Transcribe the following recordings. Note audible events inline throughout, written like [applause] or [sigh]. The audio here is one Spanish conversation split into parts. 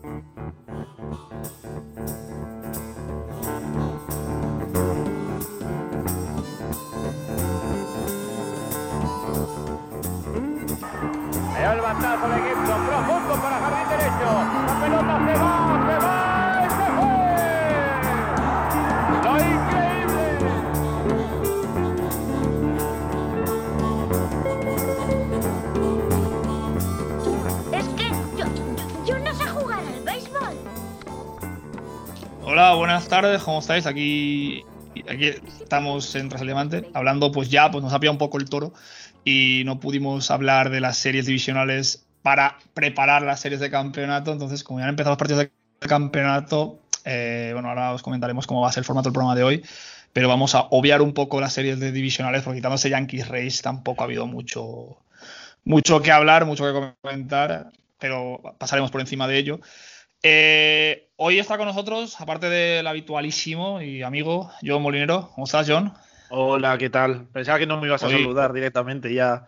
El batazo de Gibson, profundo para jardín derecho. La pelota se va, buenas tardes, ¿cómo estáis? Aquí, aquí estamos en Tras el Diamante, hablando pues ya, pues nos ha pillado un poco el toro y no pudimos hablar de las series divisionales para preparar las series de campeonato, entonces como ya han empezado los partidos de campeonato, eh, bueno, ahora os comentaremos cómo va a ser el formato del programa de hoy, pero vamos a obviar un poco las series de divisionales porque quitándose Yankees Race tampoco ha habido mucho, mucho que hablar, mucho que comentar, pero pasaremos por encima de ello. Eh, hoy está con nosotros, aparte del habitualísimo y amigo John Molinero. ¿Cómo estás, John? Hola, ¿qué tal? Pensaba que no me ibas a saludar directamente ya.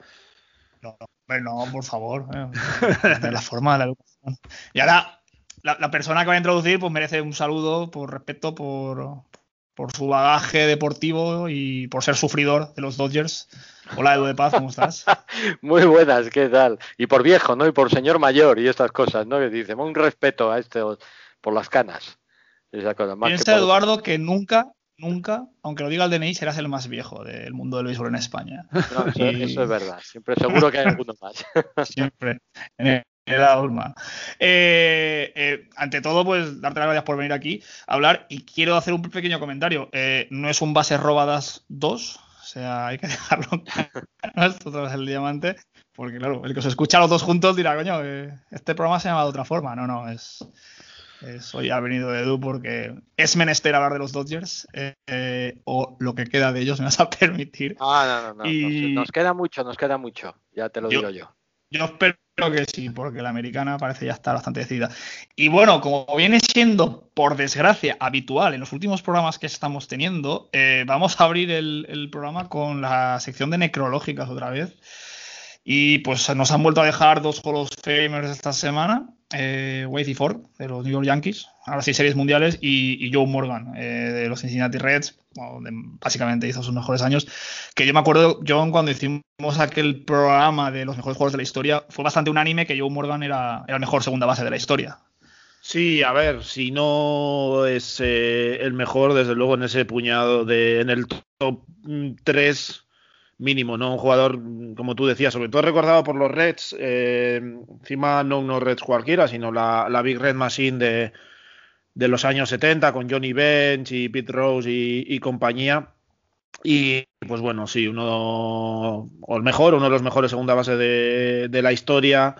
No, no, por favor. eh, De la forma de la educación. Y ahora, la, la persona que va a introducir, pues merece un saludo por respeto, por, por su bagaje deportivo y por ser sufridor de los Dodgers. Hola, Edu de Paz, ¿cómo estás? [laughs] Muy buenas, ¿qué tal? Y por viejo, ¿no? Y por señor mayor y estas cosas, ¿no? Que dice, un respeto a este por las canas. Esa cosa, más que Piensa, por- Eduardo, que nunca, nunca, aunque lo diga el DNI, serás el más viejo del mundo del béisbol en España. [laughs] No, eso, Y- eso es verdad. Siempre seguro que hay alguno más. [laughs] Siempre. En [laughs] Eh, eh, ante todo, pues darte las gracias por venir aquí a hablar. Y quiero hacer un pequeño comentario. Eh, no es un base robadas 2. O sea, hay que [laughs] dejarlo claro. Esto es el diamante. Porque, claro, el que os escucha a los dos juntos dirá, coño, este programa se llama de otra forma. No, no, es. es- hoy ha venido Edu porque es menester hablar de los Dodgers. o lo que queda de ellos, me vas a [laughs] permitir. Ah, no, no, no. Y- Nos, nos queda mucho, nos queda mucho. Ya te lo Yo- digo yo. Yo espero que sí, porque la americana parece ya estar bastante decidida. Y bueno, como viene siendo, por desgracia, habitual en los últimos programas que estamos teniendo, eh, vamos a abrir el, el programa con la sección de necrológicas otra vez. Y pues nos han vuelto a dejar dos Hall of Famers esta semana, eh, y Ford, de los New York Yankees, ahora sí series mundiales, y, Joe Morgan, eh, de los Cincinnati Reds, donde básicamente hizo sus mejores años. Que yo me acuerdo, John, cuando hicimos aquel programa de los mejores jugadores de la historia, fue bastante unánime que Joe Morgan era, era el mejor segunda base de la historia. Sí, a ver, si no es eh, el mejor, desde luego en ese puñado de en el top 3 mínimo, ¿no? Un jugador, como tú decías, sobre todo recordado por los Reds, eh, encima no unos Reds cualquiera, sino la, la Big Red Machine de, de los años 70 con Johnny Bench y Pete Rose y, y compañía. Y pues bueno, sí, uno o el mejor, uno de los mejores segunda base de, de la historia.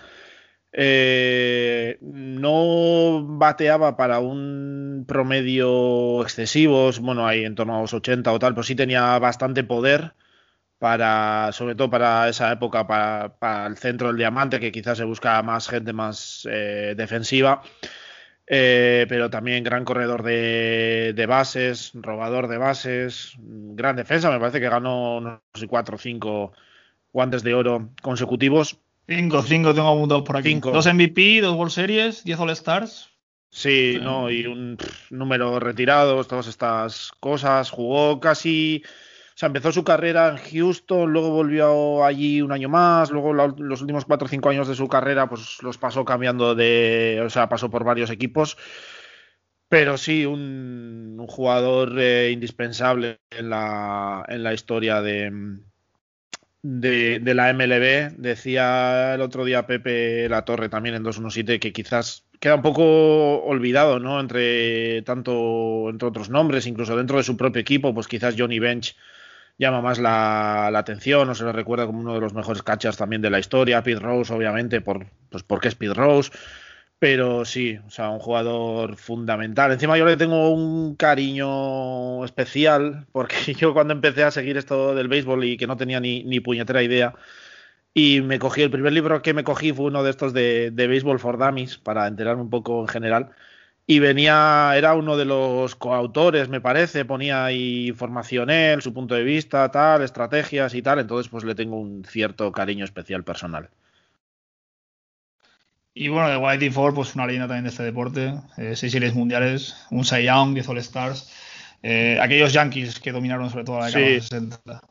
Eh, no bateaba para un promedio excesivo, bueno, ahí en torno a los 80 o tal, pero sí tenía bastante poder para, sobre todo para esa época, para, para el centro del diamante, que quizás se busca más gente más eh, defensiva. Eh, pero también gran corredor de, de bases, robador de bases, gran defensa, me parece que ganó no sé, cuatro o cinco guantes de oro consecutivos. Cinco, cinco tengo apuntados por aquí. Cinco. Dos MVP, dos World Series, 10 All Stars. Sí, no, y un pff, número retirados, todas estas cosas. Jugó casi, sea, empezó su carrera en Houston, luego volvió allí un año más, luego la- los últimos cuatro o cinco años de su carrera, pues los pasó cambiando de, o sea, pasó por varios equipos. Pero sí, un, un jugador eh, indispensable en la, en la historia de, de, de la MLB. Decía el otro día Pepe La Torre también en 217 que quizás queda un poco olvidado, ¿no? Entre tanto, entre otros nombres, incluso dentro de su propio equipo, pues quizás Johnny Bench llama más la, atención o se le recuerda como uno de los mejores catchers también de la historia. Pete Rose, obviamente, por, pues porque es Pete Rose. Pero sí, o sea, un jugador fundamental. Encima yo le tengo un cariño especial, porque [laughs] yo cuando empecé a seguir esto del béisbol y que no tenía ni, ni puñetera idea, y me cogí, el primer libro que me cogí fue uno de estos de, de Baseball for Dummies, para enterarme un poco en general. Y venía, era uno de los coautores, me parece, ponía ahí información él, su punto de vista, tal, estrategias y tal. Entonces, pues le tengo un cierto cariño especial personal. Y bueno, de Whitey Ford, pues una leyenda también de este deporte. Eh, seis series mundiales, un Cy Young, 10 All-Stars. Eh, aquellos Yankees que dominaron sobre todo la década de los 60.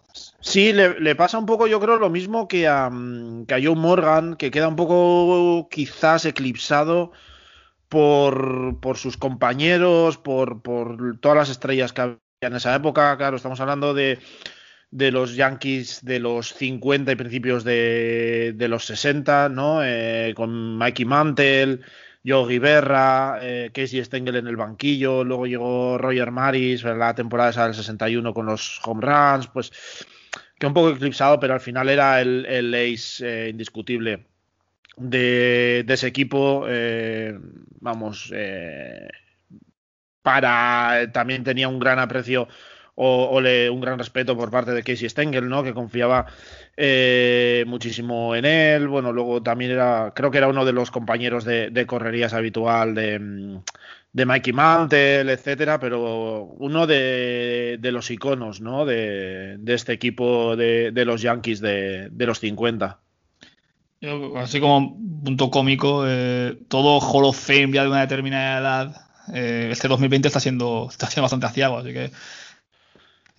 Sí, le, le, pasa un poco, yo creo, lo mismo que a, mm, que a Joe Morgan, que queda un poco quizás eclipsado por, por sus compañeros, por, por todas las estrellas que había en esa época. Claro, estamos hablando de, de los Yankees de los 50 y principios de, de los 60, ¿no? Eh, con Mikey Mantle, Yogi Berra, eh, Casey Stengel en el banquillo, luego llegó Roger Maris, la temporada esa del 61 con los home runs, pues que un poco eclipsado, pero al final era el, el ace eh, indiscutible de, ese equipo. Eh, vamos, eh, para también tenía un gran aprecio o, le, un gran respeto por parte de Casey Stengel, ¿no? Que confiaba eh, muchísimo en él. Bueno, luego también era, creo que era uno de los compañeros de, correrías habitual de, de Mikey Mantle, etcétera, pero uno de, los iconos, ¿no? De, este equipo de, los Yankees de, de los 50. Yo, así como punto cómico, eh, todo Hall of Fame ya de una determinada edad, eh, este 2020 está siendo, está siendo bastante aciago, así que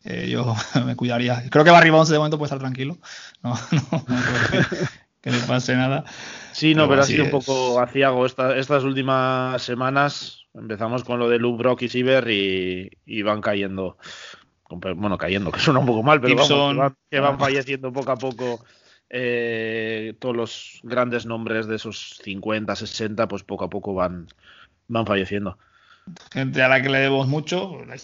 eh, yo [laughs] me cuidaría. Creo que Barry Bonds de momento puede estar tranquilo. [laughs] No, no, no creo que, que, le pase nada. Sí, no, pero, pero ha sido es. un poco aciago esta, estas últimas semanas. Empezamos con lo de Luke Brock y Siever y, y, van cayendo. Bueno, cayendo, [laughs] que suena un poco mal, pero Gibson, vamos, que, van, que van falleciendo poco a poco. Eh, todos los grandes nombres de esos 50, 60, pues poco a poco van, van falleciendo. Gente a la que le debemos mucho, la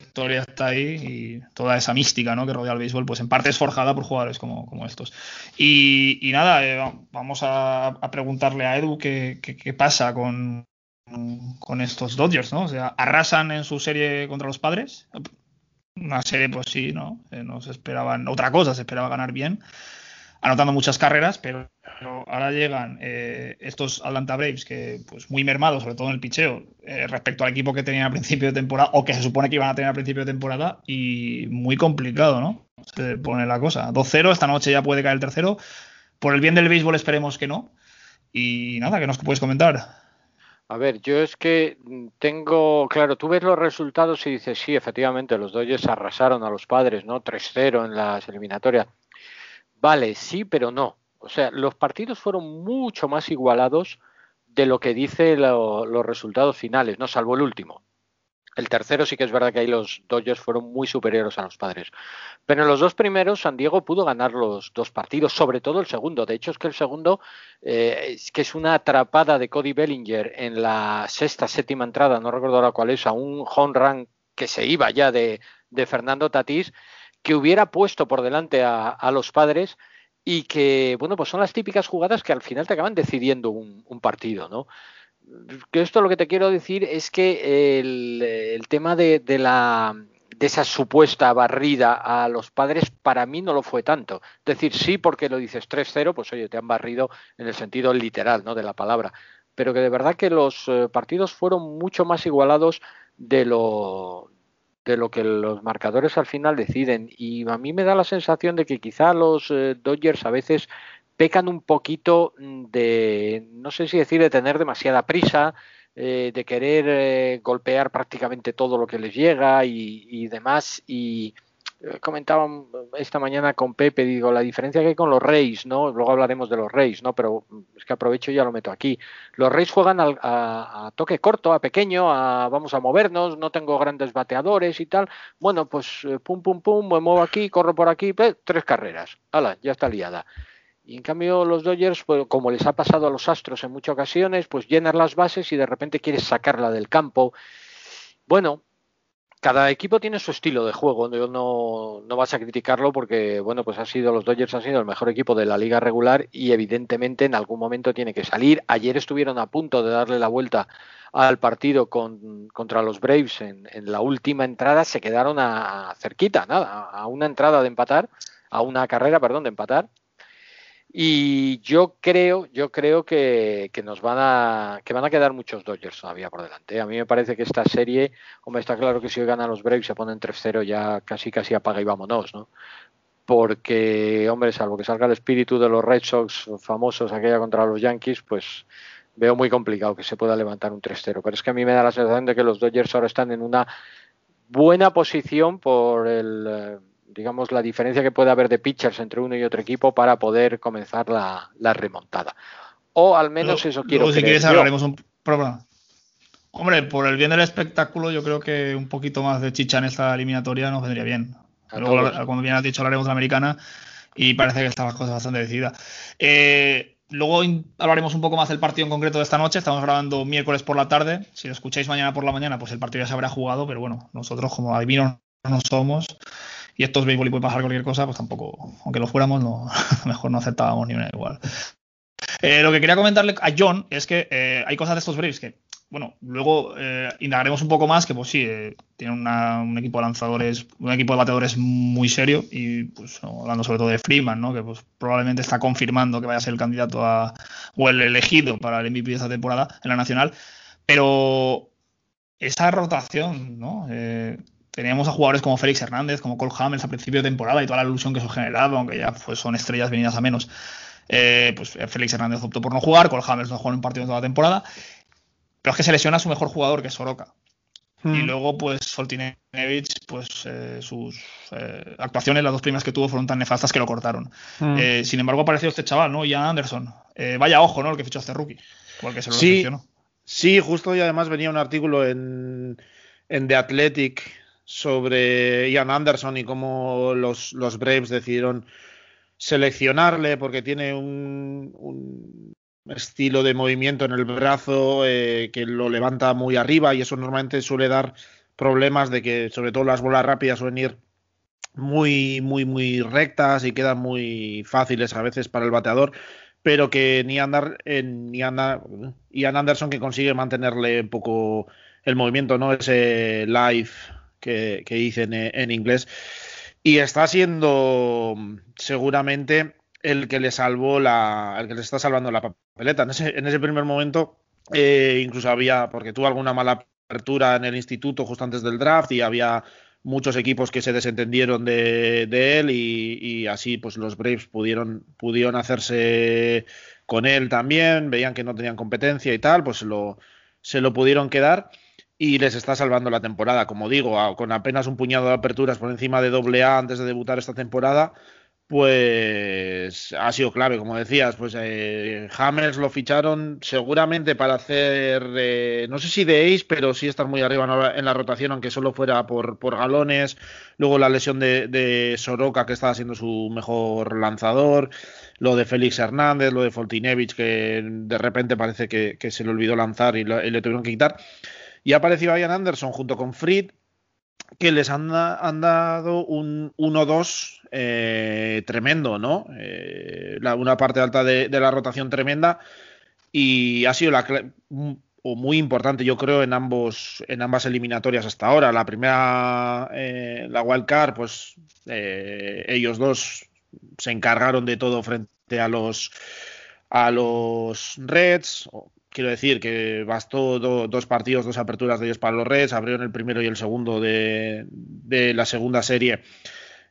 historia está ahí y toda esa mística ¿no? que rodea al béisbol, pues en parte es forjada por jugadores como, como estos. Y, y nada, eh, vamos a, a, preguntarle a Edu qué, qué, qué pasa con, con estos Dodgers, ¿no? O sea, arrasan en su serie contra los padres. Una serie, pues sí, ¿no? Eh, no se esperaban otra cosa, se esperaba ganar bien, anotando muchas carreras, pero, ahora llegan eh, estos Atlanta Braves que, pues muy mermados, sobre todo en el picheo, eh, respecto al equipo que tenían al principio de temporada, o que se supone que iban a tener al principio de temporada, y muy complicado, ¿no? Se pone la cosa. 2-0, esta noche ya puede caer el tercero. Por el bien del béisbol esperemos que no. Y nada, ¿qué nos puedes comentar? A ver, yo es que tengo, claro, tú ves los resultados y dices, sí, efectivamente, los Dodgers arrasaron a los padres, ¿no? 3-0 en las eliminatorias. Vale, sí, pero no. O sea, los partidos fueron mucho más igualados de lo que dice lo, los resultados finales, ¿no? Salvo el último. El tercero sí que es verdad que ahí los Dodgers fueron muy superiores a los padres. Pero en los dos primeros San Diego pudo ganar los dos partidos, sobre todo el segundo. De hecho es que el segundo, eh, es que es una atrapada de Cody Bellinger en la sexta, séptima entrada, no recuerdo ahora cuál es, a un home run que se iba ya de, de Fernando Tatís, que hubiera puesto por delante a, los padres y que, bueno, pues son las típicas jugadas que al final te acaban decidiendo un, partido, ¿no? que esto lo que te quiero decir es que el, el tema de, de, la de esa supuesta barrida a los padres para mí no lo fue tanto. Es decir, sí porque lo dices 3-0, pues oye, te han barrido en el sentido literal, ¿no? de la palabra, pero que de verdad que los eh, partidos fueron mucho más igualados de lo de lo que los marcadores al final deciden y a mí me da la sensación de que quizá los eh, Dodgers a veces pecan un poquito de, no sé si decir, de tener demasiada prisa, eh, de querer eh, golpear prácticamente todo lo que les llega y, y demás. Y comentaba esta mañana con Pepe, digo, la diferencia que hay con los Reyes, ¿no? Luego hablaremos de los Reyes, ¿no? Pero es que aprovecho y ya lo meto aquí. Los Reyes juegan al, a, a, toque corto, a pequeño, a vamos a movernos, no tengo grandes bateadores y tal. Bueno, pues pum, pum, pum, me muevo aquí, corro por aquí, tres carreras. ¡Hala! Ya está liada. Y en cambio los Dodgers, pues, como les ha pasado a los Astros en muchas ocasiones, pues llenan las bases y de repente quieres sacarla del campo. Bueno, cada equipo tiene su estilo de juego, no, no vas a criticarlo porque, bueno, pues ha sido, los Dodgers han sido el mejor equipo de la liga regular y evidentemente en algún momento tiene que salir. Ayer estuvieron a punto de darle la vuelta al partido con, contra los Braves en, en, la última entrada, se quedaron a cerquita, nada, a una entrada de empatar, a una carrera, perdón, de empatar y yo creo, yo creo que, nos van a que van a quedar muchos Dodgers todavía por delante. A mí me parece que esta serie, hombre, está claro que si hoy ganan los Braves se ponen 3-0 ya casi casi apaga y vámonos, ¿no? Porque, hombre, salvo que salga el espíritu de los Red Sox famosos aquella contra los Yankees, pues veo muy complicado que se pueda levantar un 3-0. Pero es que a mí me da la sensación de que los Dodgers ahora están en una buena posición por el, eh, digamos, la diferencia que puede haber de pitchers entre uno y otro equipo para poder comenzar la, remontada. O al menos eso quiero luego, si quieres hablaremos un programa. Hombre, por el bien del espectáculo, yo creo que un poquito más de chicha en esta eliminatoria nos vendría bien. Luego, como bien has dicho, hablaremos de la americana y parece que están las cosas bastante decididas. Eh, luego hablaremos un poco más del partido en concreto de esta noche. Estamos grabando miércoles por la tarde. Si lo escucháis mañana por la mañana, pues el partido ya se habrá jugado. Pero bueno, nosotros como adivinos no somos y esto es béisbol y puede pasar cualquier cosa, pues tampoco, aunque lo fuéramos, no, [laughs] mejor no aceptábamos ni una igual. Eh, lo que quería comentarle a John es que eh, hay cosas de estos Braves que bueno, luego eh, indagaremos un poco más que, pues sí, eh, tiene un equipo de lanzadores, un equipo de bateadores muy serio y, pues, hablando sobre todo de Freeman, ¿no? Que, pues, probablemente está confirmando que vaya a ser el candidato a, o el elegido para el MVP de esta temporada en la Nacional. Pero esa rotación, ¿no? Eh, teníamos a jugadores como Félix Hernández, como Cole Hamels a principio de temporada y toda la ilusión que eso generaba, aunque ya pues, son estrellas venidas a menos. pues Félix Hernández optó por no jugar, Cole Hamels no jugó en un partido toda la temporada pero es que se lesiona a su mejor jugador, que es Soroka. Y hmm. luego, pues, Soltinevich, pues eh, sus eh, actuaciones, las dos primeras que tuvo, fueron tan nefastas que lo cortaron. Hmm. Eh, sin embargo, apareció este chaval, ¿no? Ian Anderson. vaya ojo, ¿no? El que fichó a este rookie. Se lo sí, sí, justo y además venía un artículo en, en The Athletic sobre Ian Anderson y cómo los, los Braves decidieron seleccionarle porque tiene un estilo de movimiento en el brazo eh, que lo levanta muy arriba y eso normalmente suele dar problemas de que sobre todo las bolas rápidas suelen ir muy muy muy rectas y quedan muy fáciles a veces para el bateador pero que ni andar ni andar Ian Anderson que consigue mantenerle un poco el movimiento no ese live que, que dicen en inglés. Y está siendo seguramente el que le salvó la, el que le está salvando la papeleta. En ese, en ese primer momento, eh, incluso había, porque tuvo alguna mala apertura en el instituto justo antes del draft y había muchos equipos que se desentendieron de, él y, así pues los Braves pudieron, pudieron hacerse con él también, veían que no tenían competencia y tal, pues lo, se lo pudieron quedar y les está salvando la temporada, como digo, con apenas un puñado de aperturas por encima de doble A antes de debutar esta temporada pues ha sido clave, como decías, pues eh, Hammers lo ficharon seguramente para hacer, eh, no sé si de ace, pero sí estar muy arriba en la rotación, aunque solo fuera por, por galones, luego la lesión de, Soroka, que estaba siendo su mejor lanzador, lo de Félix Hernández, lo de Foltinevich, que de repente parece que, se le olvidó lanzar y, le tuvieron que quitar. Y ha aparecido Ian Anderson junto con Fried, que les han, han dado un 1-2 eh, tremendo, ¿no? Eh, una parte alta de, la rotación tremenda y ha sido la o muy importante, yo creo, en ambos en ambas eliminatorias hasta ahora. La primera, eh, la wild card, pues ellos dos se encargaron de todo frente a los a los Reds. Quiero decir que bastó dos partidos, dos aperturas de ellos para los Reds, abrieron el primero y el segundo de, la segunda serie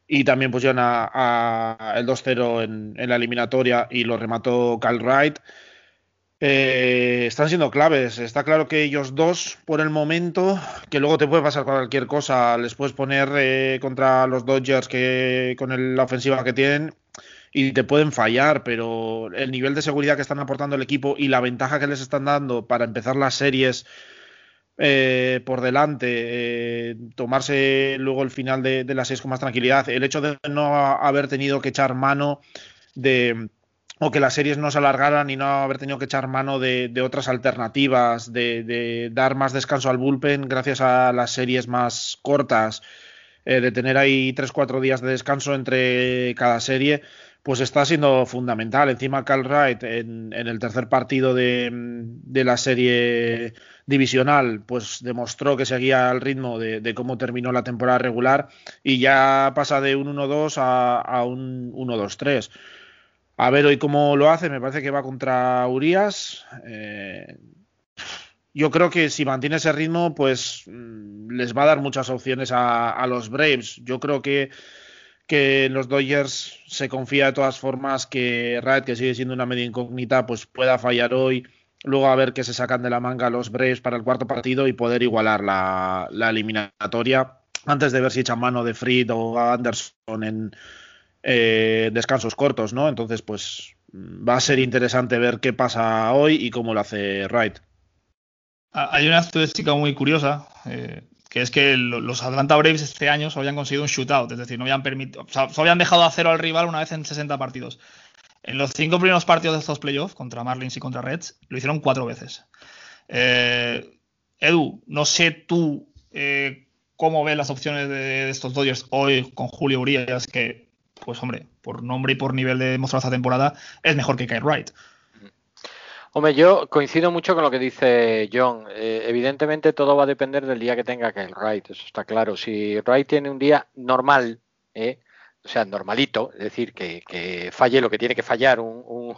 y también pusieron a, el 2-0 en, la eliminatoria y lo remató Kyle Wright. Eh, están siendo claves. Está claro que ellos dos, por el momento, que luego te puede pasar cualquier cosa, les puedes poner eh, contra los Dodgers que con la ofensiva que tienen y te pueden fallar, pero el nivel de seguridad que están aportando el equipo y la ventaja que les están dando para empezar las series eh, por delante, eh, tomarse luego el final de, las seis con más tranquilidad, el hecho de no haber tenido que echar mano de o que las series no se alargaran y no haber tenido que echar mano de, otras alternativas, de, dar más descanso al bullpen gracias a las series más cortas, eh, de tener ahí tres cuatro días de descanso entre cada serie, pues está siendo fundamental. Encima Cal Wright en, el tercer partido de, la serie divisional, pues demostró que seguía al ritmo de, cómo terminó la temporada regular y ya pasa de un 1-2 a, un 1-2-3. A ver hoy cómo lo hace, me parece que va contra Urias. Eh, yo creo que si mantiene ese ritmo, pues mm, les va a dar muchas opciones a, los Braves. Yo creo que, que los Dodgers se confía de todas formas que Red, que sigue siendo una media incógnita, pues pueda fallar hoy luego a ver qué se sacan de la manga los Braves para el cuarto partido y poder igualar la, eliminatoria antes de ver si echan mano de Fried o Anderson en eh, descansos cortos, ¿no? Entonces, pues va a ser interesante ver qué pasa hoy y cómo lo hace Wright. Hay una estadística muy curiosa, eh, que es que los Atlanta Braves este año habían conseguido un shootout, es decir, no habían permitido, o sea, solo habían dejado a cero al rival una vez en 60 partidos. En los cinco primeros partidos de estos playoffs, contra Marlins y contra Reds, lo hicieron cuatro veces. Eh, Edu, no sé tú eh, cómo ves las opciones de, estos Dodgers hoy con Julio Urias, que, pues hombre, por nombre y por nivel de mostrado esta temporada, es mejor que Kyle Wright. Hombre, yo coincido mucho con lo que dice John. Eh, evidentemente todo va a depender del día que tenga Kyle Wright, eso está claro. Si Wright tiene un día normal, eh, o sea, normalito, es decir, que, falle lo que tiene que fallar un,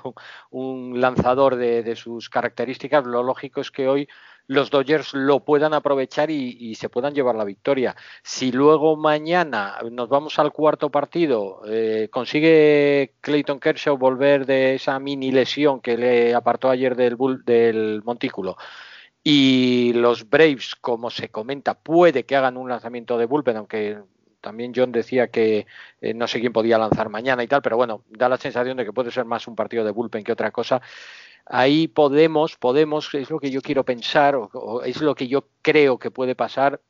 [laughs] lanzador de, sus características, lo lógico es que hoy los Dodgers lo puedan aprovechar y, se puedan llevar la victoria. Si luego mañana nos vamos al cuarto partido, eh, consigue Clayton Kershaw volver de esa mini lesión que le apartó ayer del, del montículo y los Braves, como se comenta, puede que hagan un lanzamiento de bullpen, aunque también John decía que eh, no sé quién podía lanzar mañana y tal, pero bueno, da la sensación de que puede ser más un partido de bullpen que otra cosa ahí podemos, podemos, es lo que yo quiero pensar, o, es lo que yo creo que puede pasar.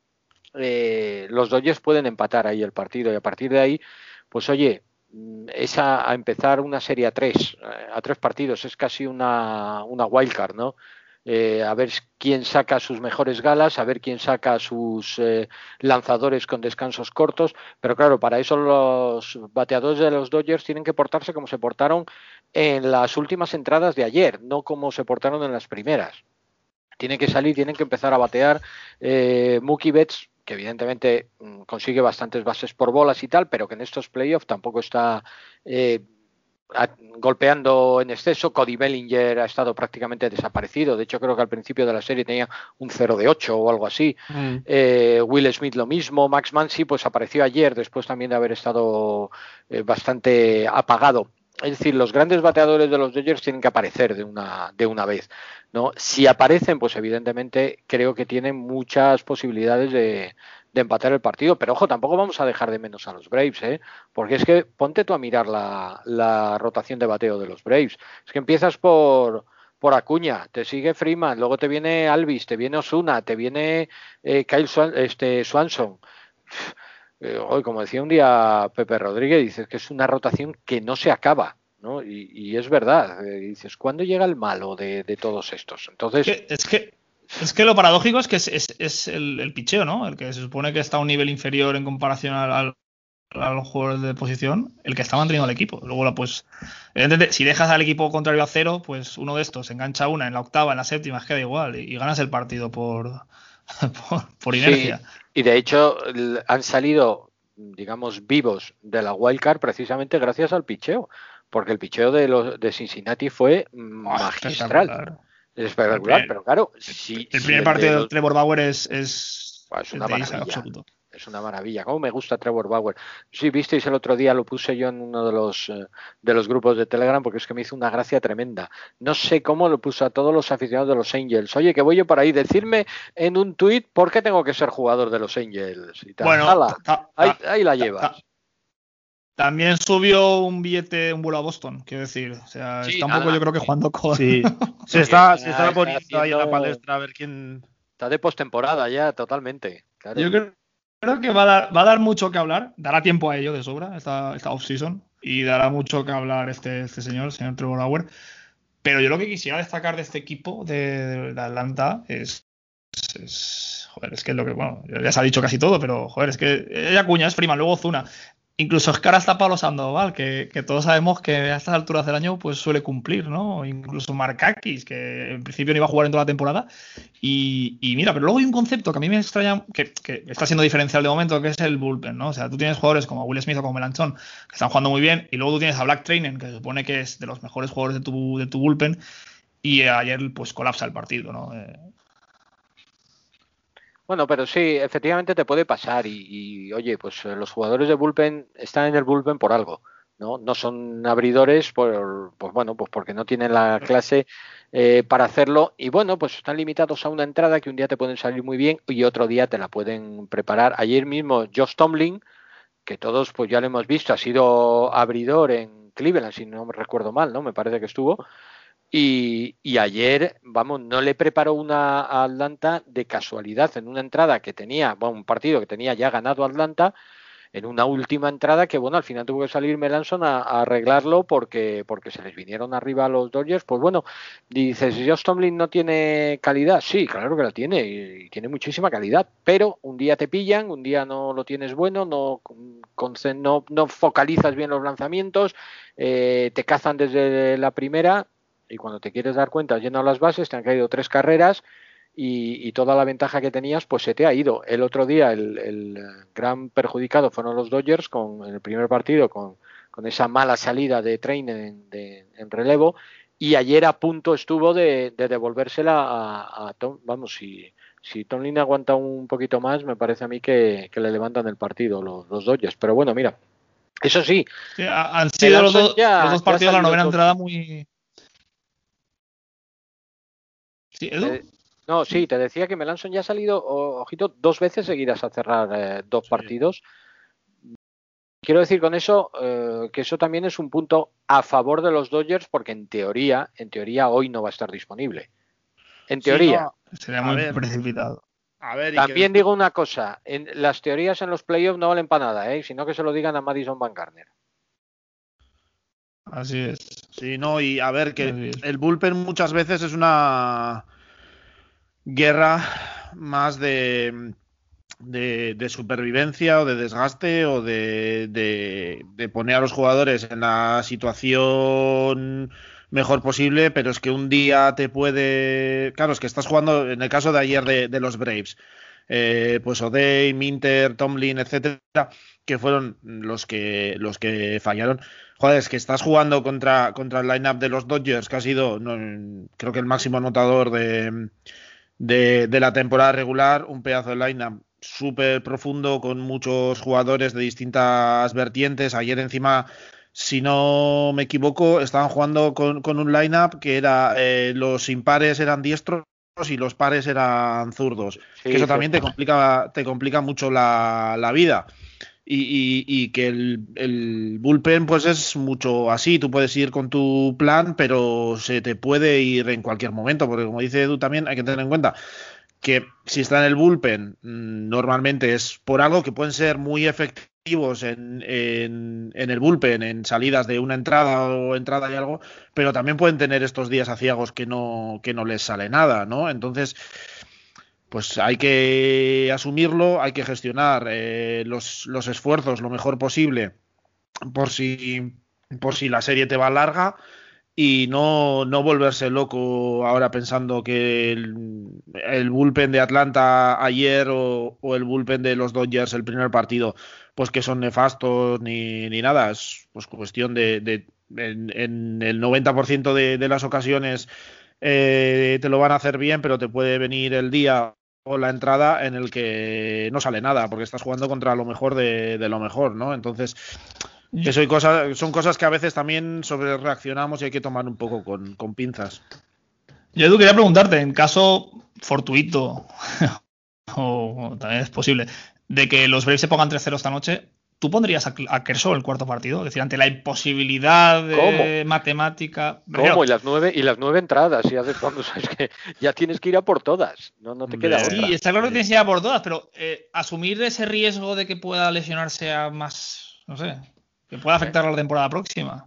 Eh, los Dodgers pueden empatar ahí el partido y a partir de ahí, pues oye, mm, es a, empezar una serie a tres, eh, a tres partidos, es casi una, una wildcard, ¿no? Eh, a ver quién saca sus mejores galas, a ver quién saca sus lanzadores con descansos cortos, pero claro, para eso los bateadores de los Dodgers tienen que portarse como se portaron en las últimas entradas de ayer, no como se portaron en las primeras. Tienen que salir, tienen que empezar a batear. Eh, Mookie Betts, que evidentemente mm, consigue bastantes bases por bolas y tal, pero que en estos playoffs tampoco está eh, golpeando en exceso. Cody Bellinger ha estado prácticamente desaparecido. De hecho, creo que al principio de la serie tenía un 0 de 8 o algo así. Mm. Eh, Will Smith lo mismo. Max Mansi pues apareció ayer después también de haber estado eh, bastante apagado es decir, los grandes bateadores de los Dodgers tienen que aparecer de una, de una vez. ¿no? Si aparecen, pues evidentemente creo que tienen muchas posibilidades de, empatar el partido. Pero ojo, tampoco vamos a dejar de menos a los Braves, ¿eh? porque es que ponte tú a mirar la, rotación de bateo de los Braves. Es que empiezas por, por Acuña, te sigue Freeman, luego te viene Alvis, te viene Osuna, te viene eh, Kyle este, Swanson. Eh, como decía un día Pepe Rodríguez, dices que es una rotación que no se acaba. ¿no? Y, es verdad, eh, dices, ¿cuándo llega el malo de, todos estos? Entonces... Es que, es que, lo paradójico es que es, el, picheo, ¿no? El que se supone que está a un nivel inferior en comparación al, a los jugadores de posición, el que está manteniendo al equipo. Luego, pues, si dejas al equipo contrario a cero, pues uno de estos engancha una en la octava, en la séptima, queda igual y, ganas el partido por, [laughs] por, inercia. Y de hecho han salido, digamos, vivos de la wildcard precisamente gracias al picheo, porque el picheo de, los, de Cincinnati fue magistral. Es espectacular, pero claro, si, el primer partido de Trevor Bauer es, es, pues una absoluto es una maravilla. ¿Cómo me gusta Trevor Bauer? Sí, visteis el otro día, lo puse yo en uno de los, eh, de los grupos de Telegram porque es que me hizo una gracia tremenda. No sé cómo lo puso a todos los aficionados de los Angels. Oye, que voy yo para ahí. Decirme en un tuit por qué tengo que ser jugador de los Angels. Y tal. Bueno, ahí, la llevas. También subió un billete, un vuelo a Boston, quiero decir. O sea, está un poco, yo creo que jugando con. Sí. [laughs] se está, se está poniendo ahí en la palestra a ver quién. Está de postemporada ya, totalmente. Yo creo creo que va a, dar, mucho que hablar, dará tiempo a ello de sobra esta, off-season y dará mucho que hablar este, este señor, el señor Trevor Bauer. Pero yo lo que quisiera destacar de este equipo de, Atlanta es, es, Joder, es que es lo que. Bueno, ya se ha dicho casi todo, pero joder, es que ella cuña es Freeman, luego Zuna. Incluso es cara hasta Pablo Sandoval, que, que, todos sabemos que a estas alturas del año pues suele cumplir, ¿no? Incluso Markakis, que en principio no iba a jugar en toda la temporada. Y, mira, pero luego hay un concepto que a mí me extraña, que, está siendo diferencial de momento, que es el bullpen, ¿no? O sea, tú tienes jugadores como Will Smith o como Melanchón, que están jugando muy bien, y luego tú tienes a Black Trainer, que se supone que es de los mejores jugadores de tu, de tu bullpen, y ayer pues colapsa el partido, ¿no? Eh, bueno, pero sí, efectivamente te puede pasar y, oye, pues eh, los jugadores de bullpen están en el bullpen por algo. ¿no? No son abridores, por, pues bueno, pues porque no tienen la clase eh, para hacerlo y bueno, pues están limitados a una entrada que un día te pueden salir muy bien y otro día te la pueden preparar. Ayer mismo Josh Tomlin, que todos pues ya lo hemos visto, ha sido abridor en Cleveland, si no me recuerdo mal, ¿no? Me parece que estuvo. Y, y, ayer, vamos, no le preparó una Atlanta de casualidad en una entrada que tenía, bueno, un partido que tenía ya ganado Atlanta en una última entrada que, bueno, al final tuvo que salir Melanson a, arreglarlo porque, porque se les vinieron arriba a los Dodgers. Pues bueno, dices, Josh Tomlin no tiene calidad. Sí, claro que la tiene y, y, tiene muchísima calidad, pero un día te pillan, un día no lo tienes bueno, no, no, no focalizas bien los lanzamientos, eh, te cazan desde la primera y cuando te quieres dar cuenta, lleno las bases, te han caído tres carreras y, y, toda la ventaja que tenías pues se te ha ido. El otro día el, el gran perjudicado fueron los Dodgers con en el primer partido con, con esa mala salida de Train en, de, en, relevo y ayer a punto estuvo de, de devolvérsela a, a, Tom. Vamos, si, si Tomlin aguanta un poquito más, me parece a mí que, que le levantan el partido los, los, Dodgers. Pero bueno, mira, eso sí. sí han sido los, do, ya, los, dos partidos de la novena entrada muy... Sí, Edu. Eh, no, sí, te decía que Melanson ya ha salido, ojito, dos veces seguidas a cerrar eh, dos sí. partidos. Quiero decir con eso eh, que eso también es un punto a favor de los Dodgers porque en teoría, en teoría hoy no va a estar disponible. En teoría. Sí, no, sería muy ver, precipitado. A ver, también que... digo una cosa, en, las teorías en los playoffs no valen para nada, ¿eh? sino que se lo digan a Madison Van Garner. Así es. Sí, no, y a ver, que el bullpen muchas veces es una guerra más de, de, de, supervivencia o de desgaste o de, de, de, poner a los jugadores en la situación mejor posible, pero es que un día te puede... Claro, es que estás jugando, en el caso de ayer de, los Braves, eh, pues O'Day, Minter, Tomlin, etcétera, que fueron los que, los que fallaron. Joder, es que estás jugando contra, contra el lineup de los Dodgers, que ha sido, creo que el máximo anotador de de, la temporada regular, un pedazo de line súper profundo con muchos jugadores de distintas vertientes. Ayer encima, si no me equivoco, estaban jugando con, con un lineup que era eh, los impares eran diestros y los pares eran zurdos. Sí, que eso también te complica, te complica mucho la, la vida. Y, y, y, que el, el, bullpen pues es mucho así, tú puedes ir con tu plan, pero se te puede ir en cualquier momento, porque como dice Edu también hay que tener en cuenta que si está en el bullpen mm, normalmente es por algo que pueden ser muy efectivos en, en, en, el bullpen, en salidas de una entrada o entrada y algo, pero también pueden tener estos días aciagos que no, que no les sale nada, ¿no? Entonces pues hay que asumirlo, hay que gestionar eh, los, los, esfuerzos lo mejor posible por si, por si la serie te va larga y no, no volverse loco ahora pensando que el, el bullpen de Atlanta ayer o, o, el bullpen de los Dodgers el primer partido pues que son nefastos ni, ni nada, es pues cuestión de, de en, en, el 90% de, de las ocasiones eh, te lo van a hacer bien, pero te puede venir el día o la entrada en el que no sale nada, porque estás jugando contra lo mejor de, de lo mejor, ¿no? Entonces, eso y cosas, son cosas que a veces también sobre reaccionamos y hay que tomar un poco con, con pinzas. Yo Edu, quería preguntarte, en caso fortuito, [laughs] o también es posible, de que los Braves se pongan 3-0 esta noche, ¿Tú pondrías a, a Kershaw el cuarto partido? Es decir, ante la imposibilidad de ¿Cómo? matemática. ¿Cómo? Y las nueve, y las nueve entradas, y haces cuando [laughs] sabes que ya tienes que ir a por todas. No, no te queda sí, otra. está claro que tienes que ir a por todas, pero eh, asumir ese riesgo de que pueda lesionarse a más, no sé, que pueda afectar a la temporada próxima.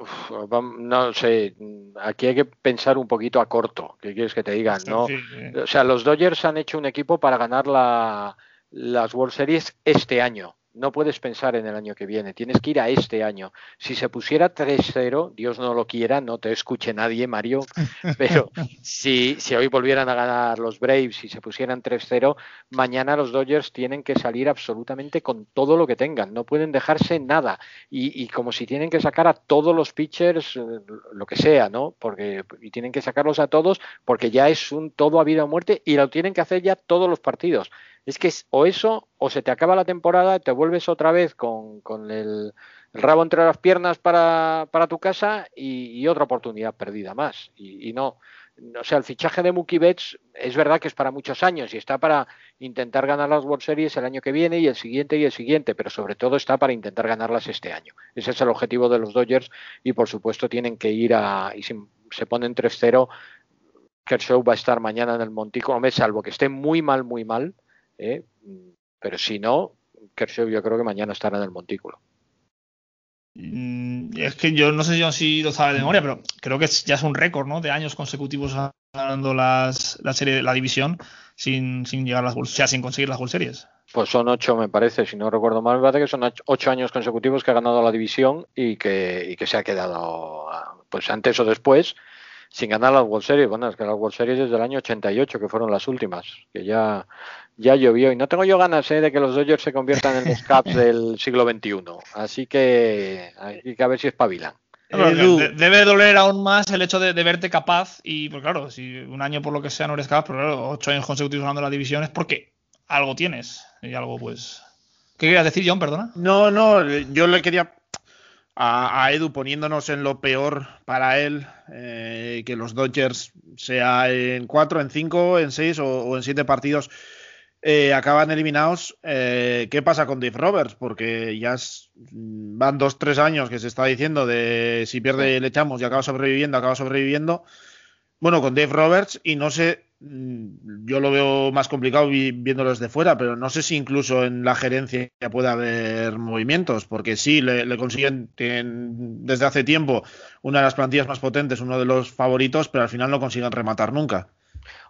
Uf, no sé, aquí hay que pensar un poquito a corto. ¿Qué quieres que te digan? ¿no? Sí, sí. O sea, los Dodgers han hecho un equipo para ganar la, las World Series este año no puedes pensar en el año que viene, tienes que ir a este año. Si se pusiera 3-0, Dios no lo quiera, no te escuche nadie, Mario, [laughs] pero si, si hoy volvieran a ganar los Braves y se pusieran 3-0, mañana los Dodgers tienen que salir absolutamente con todo lo que tengan, no pueden dejarse nada. Y, y como si tienen que sacar a todos los pitchers, eh, lo que sea, ¿no? Porque, y tienen que sacarlos a todos porque ya es un todo a vida o muerte y lo tienen que hacer ya todos los partidos Es que es o eso, o se te acaba la temporada, te vuelves otra vez con, con el, rabo entre las piernas para, para tu casa y, otra oportunidad perdida más. Y, no, o sea, el fichaje de Mookie Betts es verdad que es para muchos años y está para intentar ganar las World Series el año que viene y el siguiente y el siguiente, pero sobre todo está para intentar ganarlas este año. Ese es el objetivo de los Dodgers y por supuesto tienen que ir a, y si se ponen 3-0, Kershaw va a estar mañana en el Montículo, salvo que esté muy mal, muy mal, ¿eh? pero si no, Kershaw yo creo que mañana estará en el Montículo. Mm, es que yo no sé yo si lo sabe de memoria, pero creo que ya es un récord, ¿no? De años consecutivos ganando las, la serie, la división sin, sin llegar a las o sea, sin conseguir las World Series. Pues son ocho, me parece, si no recuerdo mal, me parece que son ocho años consecutivos que ha ganado la división y que, y que se ha quedado, pues antes o después, sin ganar las World Series. Bueno, es que las World Series desde el año 88, que fueron las últimas, que ya, ya llovió. Y no tengo yo ganas ¿eh? de que los Dodgers se conviertan en los [laughs] Caps del siglo XXI. Así que hay que a ver si espabilan. Debe doler aún más el hecho de, de, verte capaz y, pues claro, si un año por lo que sea no eres capaz, pero claro, ocho años consecutivos ganando la división es porque algo tienes y algo pues... ¿Qué querías decir, John? Perdona. No, no, yo le quería a, a, Edu poniéndonos en lo peor para él, eh, que los Dodgers, sea en cuatro, en cinco, en seis o, o en siete partidos, eh, acaban eliminados. Eh, ¿Qué pasa con Dave Roberts? Porque ya es, van dos, tres años que se está diciendo de si pierde le echamos y acaba sobreviviendo, acaba sobreviviendo. Bueno, con Dave Roberts y no sé Mm, yo lo veo más complicado viéndolo desde fuera, pero no sé si incluso en la gerencia puede haber movimientos, porque sí, le, consiguen desde hace tiempo una de las plantillas más potentes, uno de los favoritos, pero al final no consiguen rematar nunca.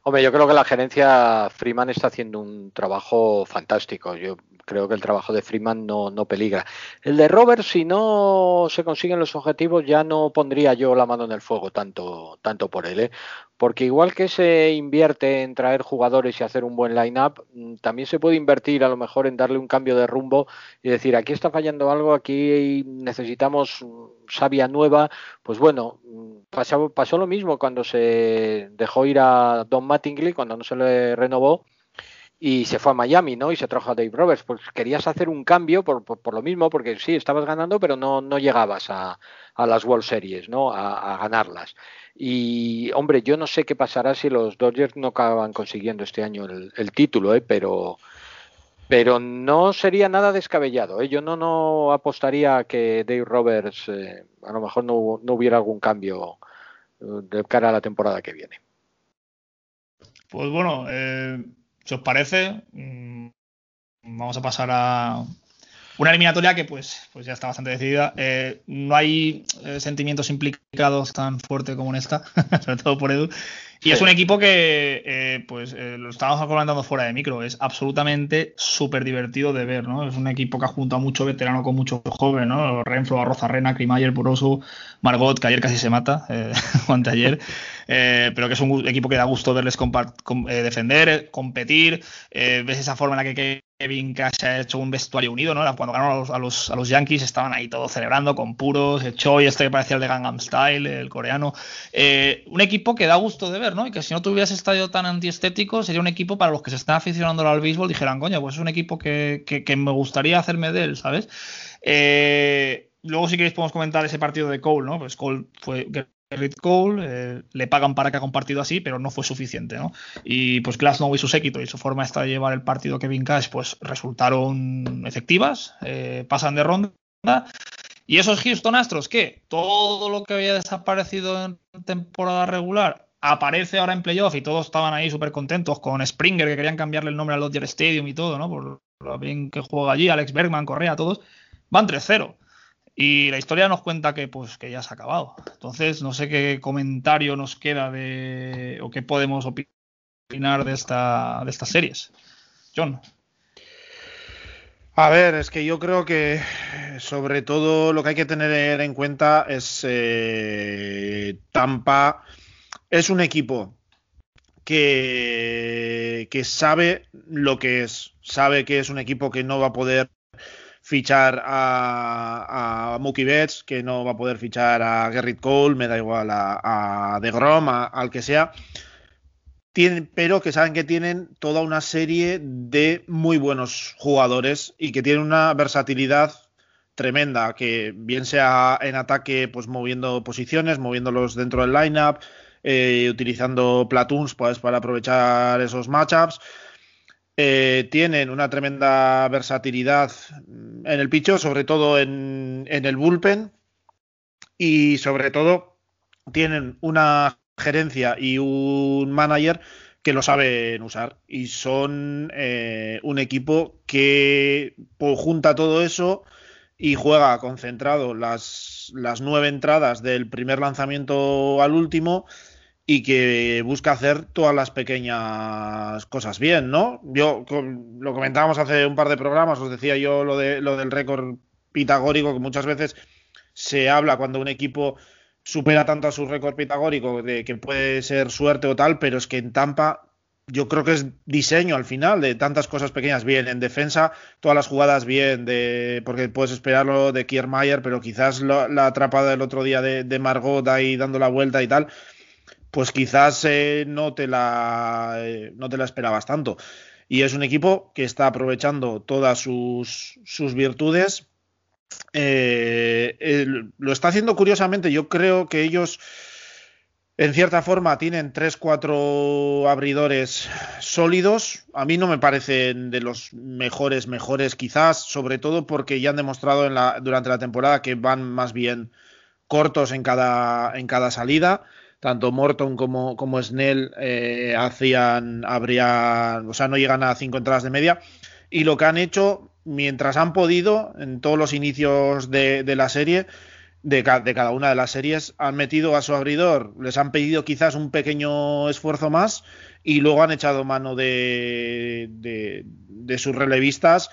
Hombre, yo creo que la gerencia Freeman está haciendo un trabajo fantástico. Yo creo que el trabajo de Freeman no, no, peligra. El de Robert, si no se consiguen los objetivos, ya no pondría yo la mano en el fuego tanto, tanto por él. ¿eh? Porque igual que se invierte en traer jugadores y hacer un buen line-up, mm, también se puede invertir a lo mejor en darle un cambio de rumbo y decir, aquí está fallando algo, aquí necesitamos savia nueva. Pues bueno, mm, pasó, pasó lo mismo cuando se dejó ir a Don Mattingly, cuando no se le renovó y se fue a Miami, ¿no? Y se trajo a Dave Roberts. Pues querías hacer un cambio por, por, lo mismo, porque sí, estabas ganando, pero no, no llegabas a, las World Series, ¿no? A, a, ganarlas. Y, hombre, yo no sé qué pasará si los Dodgers no acaban consiguiendo este año el, el título, ¿eh? Pero, pero no sería nada descabellado. ¿eh? Yo no, no apostaría a que Dave Roberts eh, a lo mejor no, no hubiera algún cambio eh, de cara a la temporada que viene. Pues bueno, eh, si os parece, mmm, vamos a pasar a una eliminatoria que pues, pues ya está bastante decidida. Eh, no hay eh, sentimientos implicados tan fuerte como en esta, [laughs] sobre todo por Edu. Y sí. es un equipo que, eh, pues lo estábamos comentando fuera de micro, es absolutamente súper divertido de ver, ¿no? Es un equipo que ha juntado mucho veterano con mucho joven, ¿no? Renfro, Arroz, Arrena, Crimayer, Poroso, Margot, que ayer casi se mata, eh, [laughs] ayer, eh, pero que es un equipo que da gusto verles eh, defender, competir, eh, ves esa forma en la que Kevin Cash ha hecho un vestuario unido, ¿no? Cuando ganaron a los, Yankees estaban ahí todos celebrando con puros, Choi, este que parecía el de Gangnam Style, el coreano. Un equipo que da gusto de ver, ¿no? Y que si no tuviera ese estadio tan antiestético, sería un equipo para los que se están aficionando al béisbol, dijeran, coño, pues es un equipo que, me gustaría hacerme de él, ¿sabes? Luego, si queréis, podemos comentar ese partido de Cole, ¿no? Pues Cole fue Garrett Cole, eh, le pagan para que ha compartido así, pero no fue suficiente, ¿no? Y pues Glasnow y su séquito y su forma esta de llevar el partido Kevin Cash, pues resultaron efectivas, eh, pasan de ronda. Y esos Houston Astros, que todo lo que había desaparecido en temporada regular aparece ahora en playoff y todos estaban ahí súper contentos con Springer, que querían cambiarle el nombre al Dodger Stadium y todo, ¿no? Por lo bien que juega allí, Alex Bergman, Correa, todos, van 3-0. Y la historia nos cuenta que, pues, que ya se ha acabado. Entonces, no sé qué comentario nos queda de. o qué podemos opinar de, esta, de estas series. John. A ver, es que yo creo que sobre todo lo que hay que tener en cuenta es eh, Tampa es un equipo que, que sabe lo que es, sabe que es un equipo que no va a poder fichar a, a Mookie Betts, que no va a poder fichar a Gerrit Cole, me da igual a, a DeGrom, a, al que sea, tienen, pero que saben que tienen toda una serie de muy buenos jugadores y que tienen una versatilidad tremenda, que bien sea en ataque, pues moviendo posiciones, moviéndolos dentro del lineup, eh, utilizando platoons pues, para aprovechar esos matchups. Eh, tienen una tremenda versatilidad en el picho, sobre todo en, el bullpen, y sobre todo tienen una gerencia y un manager que lo saben usar y son eh, un equipo que pues, junta todo eso y juega concentrado. Las nueve entradas del primer lanzamiento al último y que busca hacer todas las pequeñas cosas bien, ¿no? Yo lo comentábamos hace un par de programas, os decía yo lo, de, lo del récord pitagórico, que muchas veces se habla cuando un equipo supera tanto a su récord pitagórico de que puede ser suerte o tal, pero es que en Tampa yo creo que es diseño al final de tantas cosas pequeñas bien en defensa todas las jugadas bien de porque puedes esperarlo de Kiermaier pero quizás la atrapada del otro día de, Margot ahí dando la vuelta y tal pues quizás eh, no te la eh, no te la esperabas tanto y es un equipo que está aprovechando todas sus, sus virtudes eh, lo está haciendo curiosamente. Yo creo que ellos, en cierta forma, tienen tres, cuatro abridores sólidos. A mí no me parecen de los mejores, mejores, quizás, sobre todo porque ya han demostrado en la, durante la temporada que van más bien cortos en cada, en cada salida. Tanto Morton como, como Snell eh, hacían, habrían, o sea, no llegan a cinco entradas de media. Y lo que han hecho mientras han podido, en todos los inicios de, la serie, de, cada una de las series, han metido a su abridor, les han pedido quizás un pequeño esfuerzo más y luego han echado mano de, de, sus relevistas.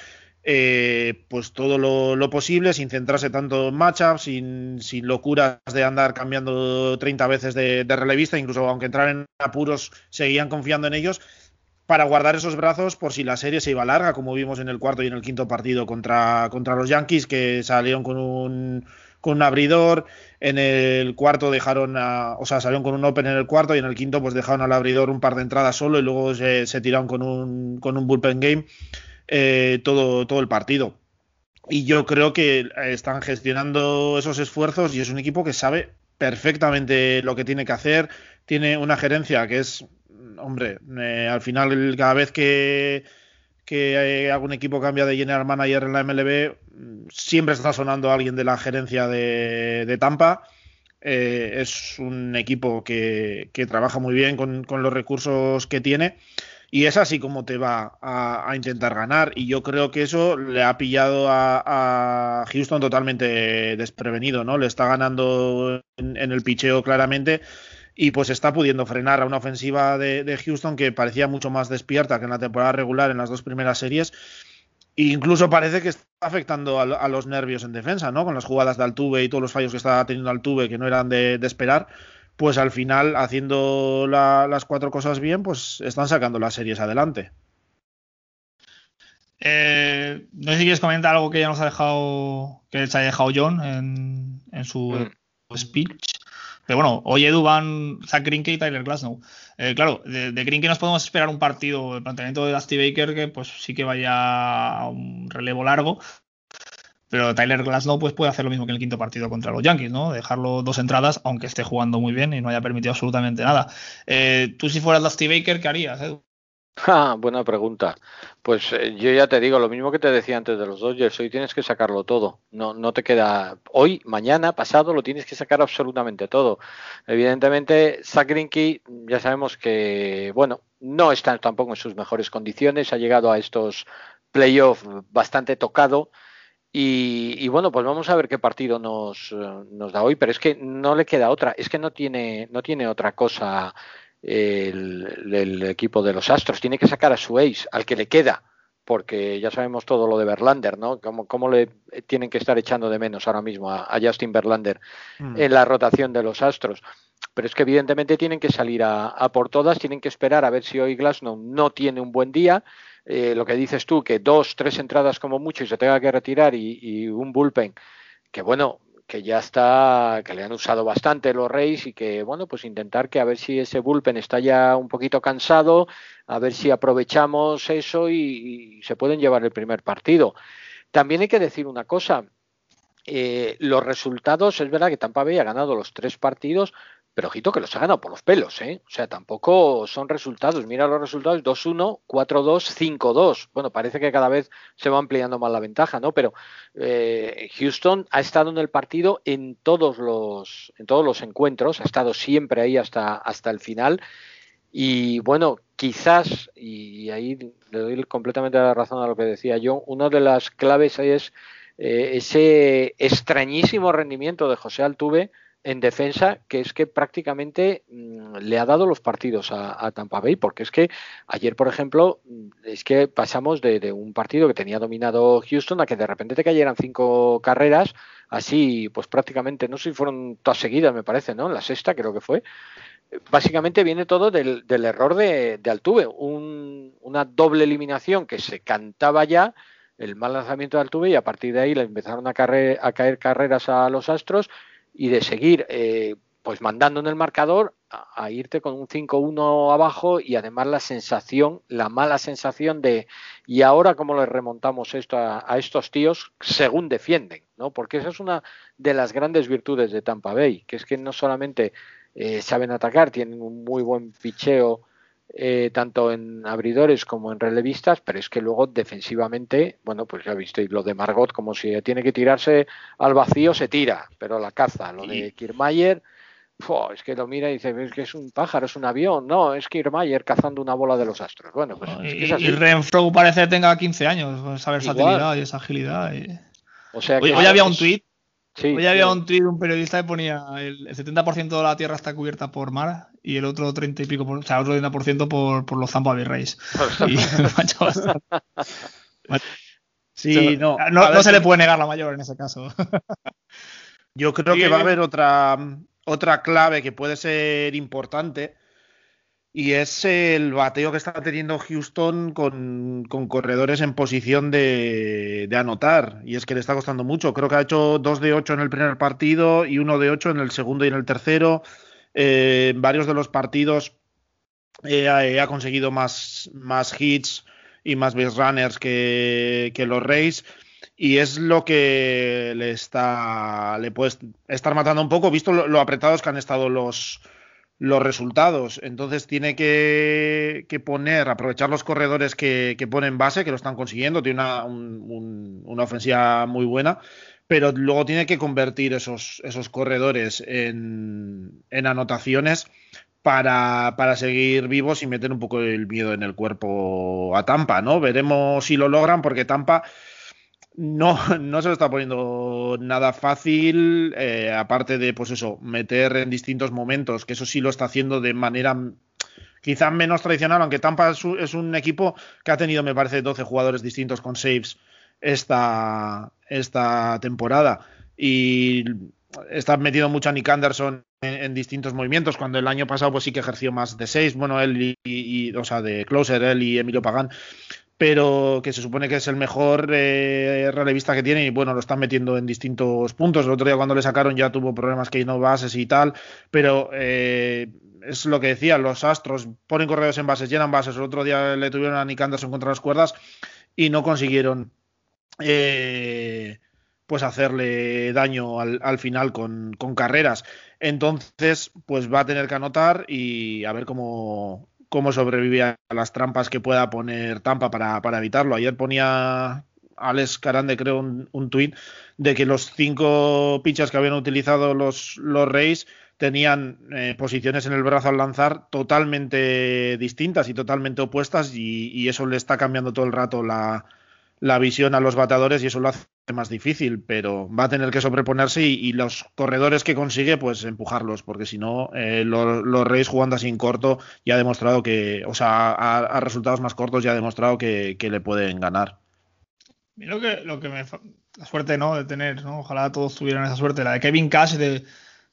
Eh, pues todo lo, posible, sin centrarse tanto en matchups, sin, sin locuras de andar cambiando 30 veces de, relevista, incluso aunque entraran en apuros, seguían confiando en ellos para guardar esos brazos por si la serie se iba larga, como vimos en el cuarto y en el quinto partido contra, contra los Yankees, que salieron con un, con un abridor. En el cuarto dejaron, a, o sea, salieron con un open en el cuarto y en el quinto pues dejaron al abridor un par de entradas solo y luego se, tiraron con un, con un bullpen game eh, todo, todo el partido. Y yo creo que están gestionando esos esfuerzos y es un equipo que sabe perfectamente lo que tiene que hacer. Tiene una gerencia que es hombre, eh, al final cada vez que, que algún equipo cambia de general manager en la MLB, siempre está sonando alguien de la gerencia de, Tampa. Eh, es un equipo que, trabaja muy bien con, los recursos que tiene y es así como te va a, intentar ganar. Y yo creo que eso le ha pillado a, Houston totalmente desprevenido, ¿no? Le está ganando en, el picheo claramente y pues está pudiendo frenar a una ofensiva de, Houston que parecía mucho más despierta que en la temporada regular en las dos primeras series. E incluso parece que está afectando a, los nervios en defensa, ¿no? Con las jugadas de Altuve y todos los fallos que estaba teniendo Altuve que no eran de, esperar, pues al final, haciendo las cuatro cosas bien, pues están sacando las series adelante. Eh, no sé si quieres comentar algo que ya nos ha dejado, que se haya dejado John en, su mm. speech. Pero bueno, hoy Edu van Zach Greinke y Tyler Glasnow. Eh, claro, de, de nos podemos esperar un partido, el planteamiento de Dusty Baker, que pues sí que vaya a un relevo largo. Pero Tyler Glasnow pues, puede hacer lo mismo que en el quinto partido contra los Yankees, ¿no? Dejarlo dos entradas, aunque esté jugando muy bien y no haya permitido absolutamente nada. Eh, Tú si fueras Dusty Baker, ¿qué harías, Edu? Buena pregunta. Pues eh, yo ya te digo lo mismo que te decía antes de los Dodgers. Hoy tienes que sacarlo todo. No, no te queda. Hoy, mañana, pasado, lo tienes que sacar absolutamente todo. Evidentemente, Zach ya sabemos que, bueno, no está tampoco en sus mejores condiciones. Ha llegado a estos playoffs bastante tocado. Y, bueno, pues vamos a ver qué partido nos, eh, nos da hoy. Pero es que no le queda otra. Es que no tiene, no tiene otra cosa el, equipo de los Astros. Tiene que sacar a su ace, al que le queda, porque ya sabemos todo lo de Verlander, ¿no? Cómo, le tienen que estar echando de menos ahora mismo a, Justin Verlander mm. en la rotación de los Astros. Pero es que evidentemente tienen que salir a, por todas, tienen que esperar a ver si hoy Glasnow no tiene un buen día. Eh, lo que dices tú, que dos, tres entradas como mucho y se tenga que retirar y, un bullpen, que bueno, que ya está, que le han usado bastante los Reyes y que, bueno, pues intentar que a ver si ese bullpen está ya un poquito cansado, a ver si aprovechamos eso y, se pueden llevar el primer partido. También hay que decir una cosa, eh, los resultados, es verdad que Tampa Bay ha ganado los tres partidos, pero ojito que los ha ganado por los pelos, ¿eh? O sea, tampoco son resultados. Mira los resultados: 2-1, 4-2, 5-2. Bueno, parece que cada vez se va ampliando más la ventaja, ¿no? Pero eh, Houston ha estado en el partido en todos los, en todos los encuentros, ha estado siempre ahí hasta, hasta el final. Y bueno, quizás, y ahí le doy completamente la razón a lo que decía yo, una de las claves es eh, ese extrañísimo rendimiento de José Altuve en defensa, que es que prácticamente mm, le ha dado los partidos a, Tampa Bay, porque es que ayer, por ejemplo, mm, es que pasamos de, un partido que tenía dominado Houston a que de repente te cayeran cinco carreras, así pues prácticamente, no sé si fueron todas seguidas, me parece, ¿no? La sexta creo que fue. Básicamente viene todo del, error de, Altuve, una doble eliminación que se cantaba ya, el mal lanzamiento de Altuve y a partir de ahí le empezaron a caer carreras a los Astros y de seguir eh, pues mandando en el marcador a, irte con un 5-1 abajo y además la sensación, la mala sensación de y ahora cómo le remontamos esto a, estos tíos según defienden, ¿no? Porque esa es una de las grandes virtudes de Tampa Bay, que es que no solamente eh, saben atacar, tienen un muy buen picheo eh, tanto en abridores como en relevistas, pero es que luego defensivamente, bueno, pues ya visteis lo de Margot, como si tiene que tirarse al vacío, se tira, pero la caza. Lo de Kiermaier, es que lo mira y dice, es que es un pájaro, es un avión. No, es Kiermaier cazando una bola de los astros. Bueno, pues y, Renfro parece que tenga 15 años, con esa versatilidad y esa agilidad. O sea hoy, había un tuit Hoy había un tweet de un periodista que ponía el, 70% de la Tierra está cubierta por mar y el otro 30 y pico, por, o sea, otro 30% por, por los Zampa Virreis. [laughs] [laughs] sí, no, no, se le puede negar la mayor en ese caso. Yo creo que va a haber otra, otra clave que puede ser importante y es el bateo que está teniendo Houston con, corredores en posición de, anotar. Y es que le está costando mucho. Creo que ha hecho 2 de 8 en el primer partido y 1 de 8 en el segundo y en el tercero. Eh, en varios de los partidos eh, ha, conseguido más, más hits y más base runners que, los Rays. Y es lo que le está le puede estar matando un poco, visto lo apretados que han estado los, los resultados. Entonces tiene que, poner, aprovechar los corredores que, que pone base, que lo están consiguiendo, tiene una, una, ofensiva muy buena, pero luego tiene que convertir esos, esos corredores en, en anotaciones para, para, seguir vivos y meter un poco el miedo en el cuerpo a Tampa, ¿no? Veremos si lo logran, porque Tampa no, no se lo está poniendo nada fácil, eh, aparte de, pues eso, meter en distintos momentos, que eso sí lo está haciendo de manera quizá menos tradicional, aunque Tampa es un equipo que ha tenido, me parece, 12 jugadores distintos con saves esta, esta temporada. Y está metido mucho a Nick Anderson en, distintos movimientos, cuando el año pasado pues sí que ejerció más de 6, bueno, él y, o sea, de closer, él y Emilio Pagán pero que se supone que es el mejor eh, relevista que tiene y bueno, lo están metiendo en distintos puntos. El otro día cuando le sacaron ya tuvo problemas que no bases y tal, pero eh, es lo que decía, los Astros ponen correos en bases, llenan bases. El otro día le tuvieron a Nick Anderson contra las cuerdas y no consiguieron eh, pues hacerle daño al, final con, con carreras. Entonces, pues va a tener que anotar y a ver cómo, cómo sobrevive a las trampas que pueda poner Tampa para, evitarlo. Ayer ponía Alex Carande, creo, un, un tuit de que los cinco pitchers que habían utilizado los, los Rays tenían eh, posiciones en el brazo al lanzar totalmente distintas y totalmente opuestas y, eso le está cambiando todo el rato la, la visión a los bateadores y eso lo hace más difícil, pero va a tener que sobreponerse y, los corredores que consigue, pues empujarlos, porque si no, eh, los, Reyes jugando así en corto ya ha demostrado que, o sea, a, resultados más cortos ya ha demostrado que, le pueden ganar. Lo que, lo que me. La suerte, ¿no? De tener, ¿no? Ojalá todos tuvieran esa suerte, la de Kevin Cash, de,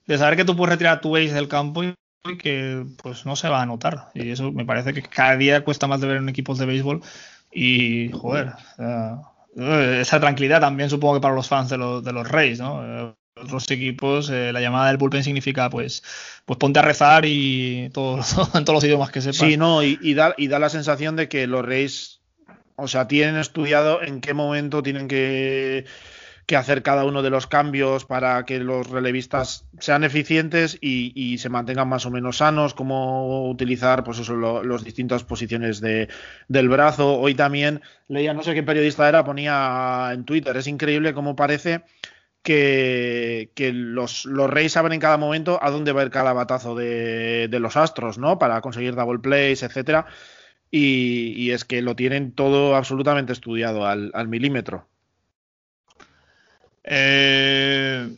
de saber que tú puedes retirar tu base del campo y que pues no se va a notar. Y eso me parece que cada día cuesta más de ver en equipos de béisbol. Y, joder, esa tranquilidad también supongo que para los fans de, los, de los Reyes, ¿no? otros equipos eh, la llamada del bullpen significa pues pues ponte a rezar y todo, [laughs] en todos los idiomas que sepas. Sí, no, y, da, y da la sensación de que los Reyes, o sea, tienen estudiado en qué momento tienen que, que hacer cada uno de los cambios para que los relevistas sean eficientes y, se mantengan más o menos sanos, cómo utilizar pues eso, las distintas posiciones de, del brazo. Hoy también leía, no sé qué periodista era, ponía en Twitter, es increíble cómo parece que, los, los, Reyes saben en cada momento a dónde va a ir cada batazo de, los Astros, ¿no? Para conseguir double plays, etcétera. Y, es que lo tienen todo absolutamente estudiado al, milímetro. Eh,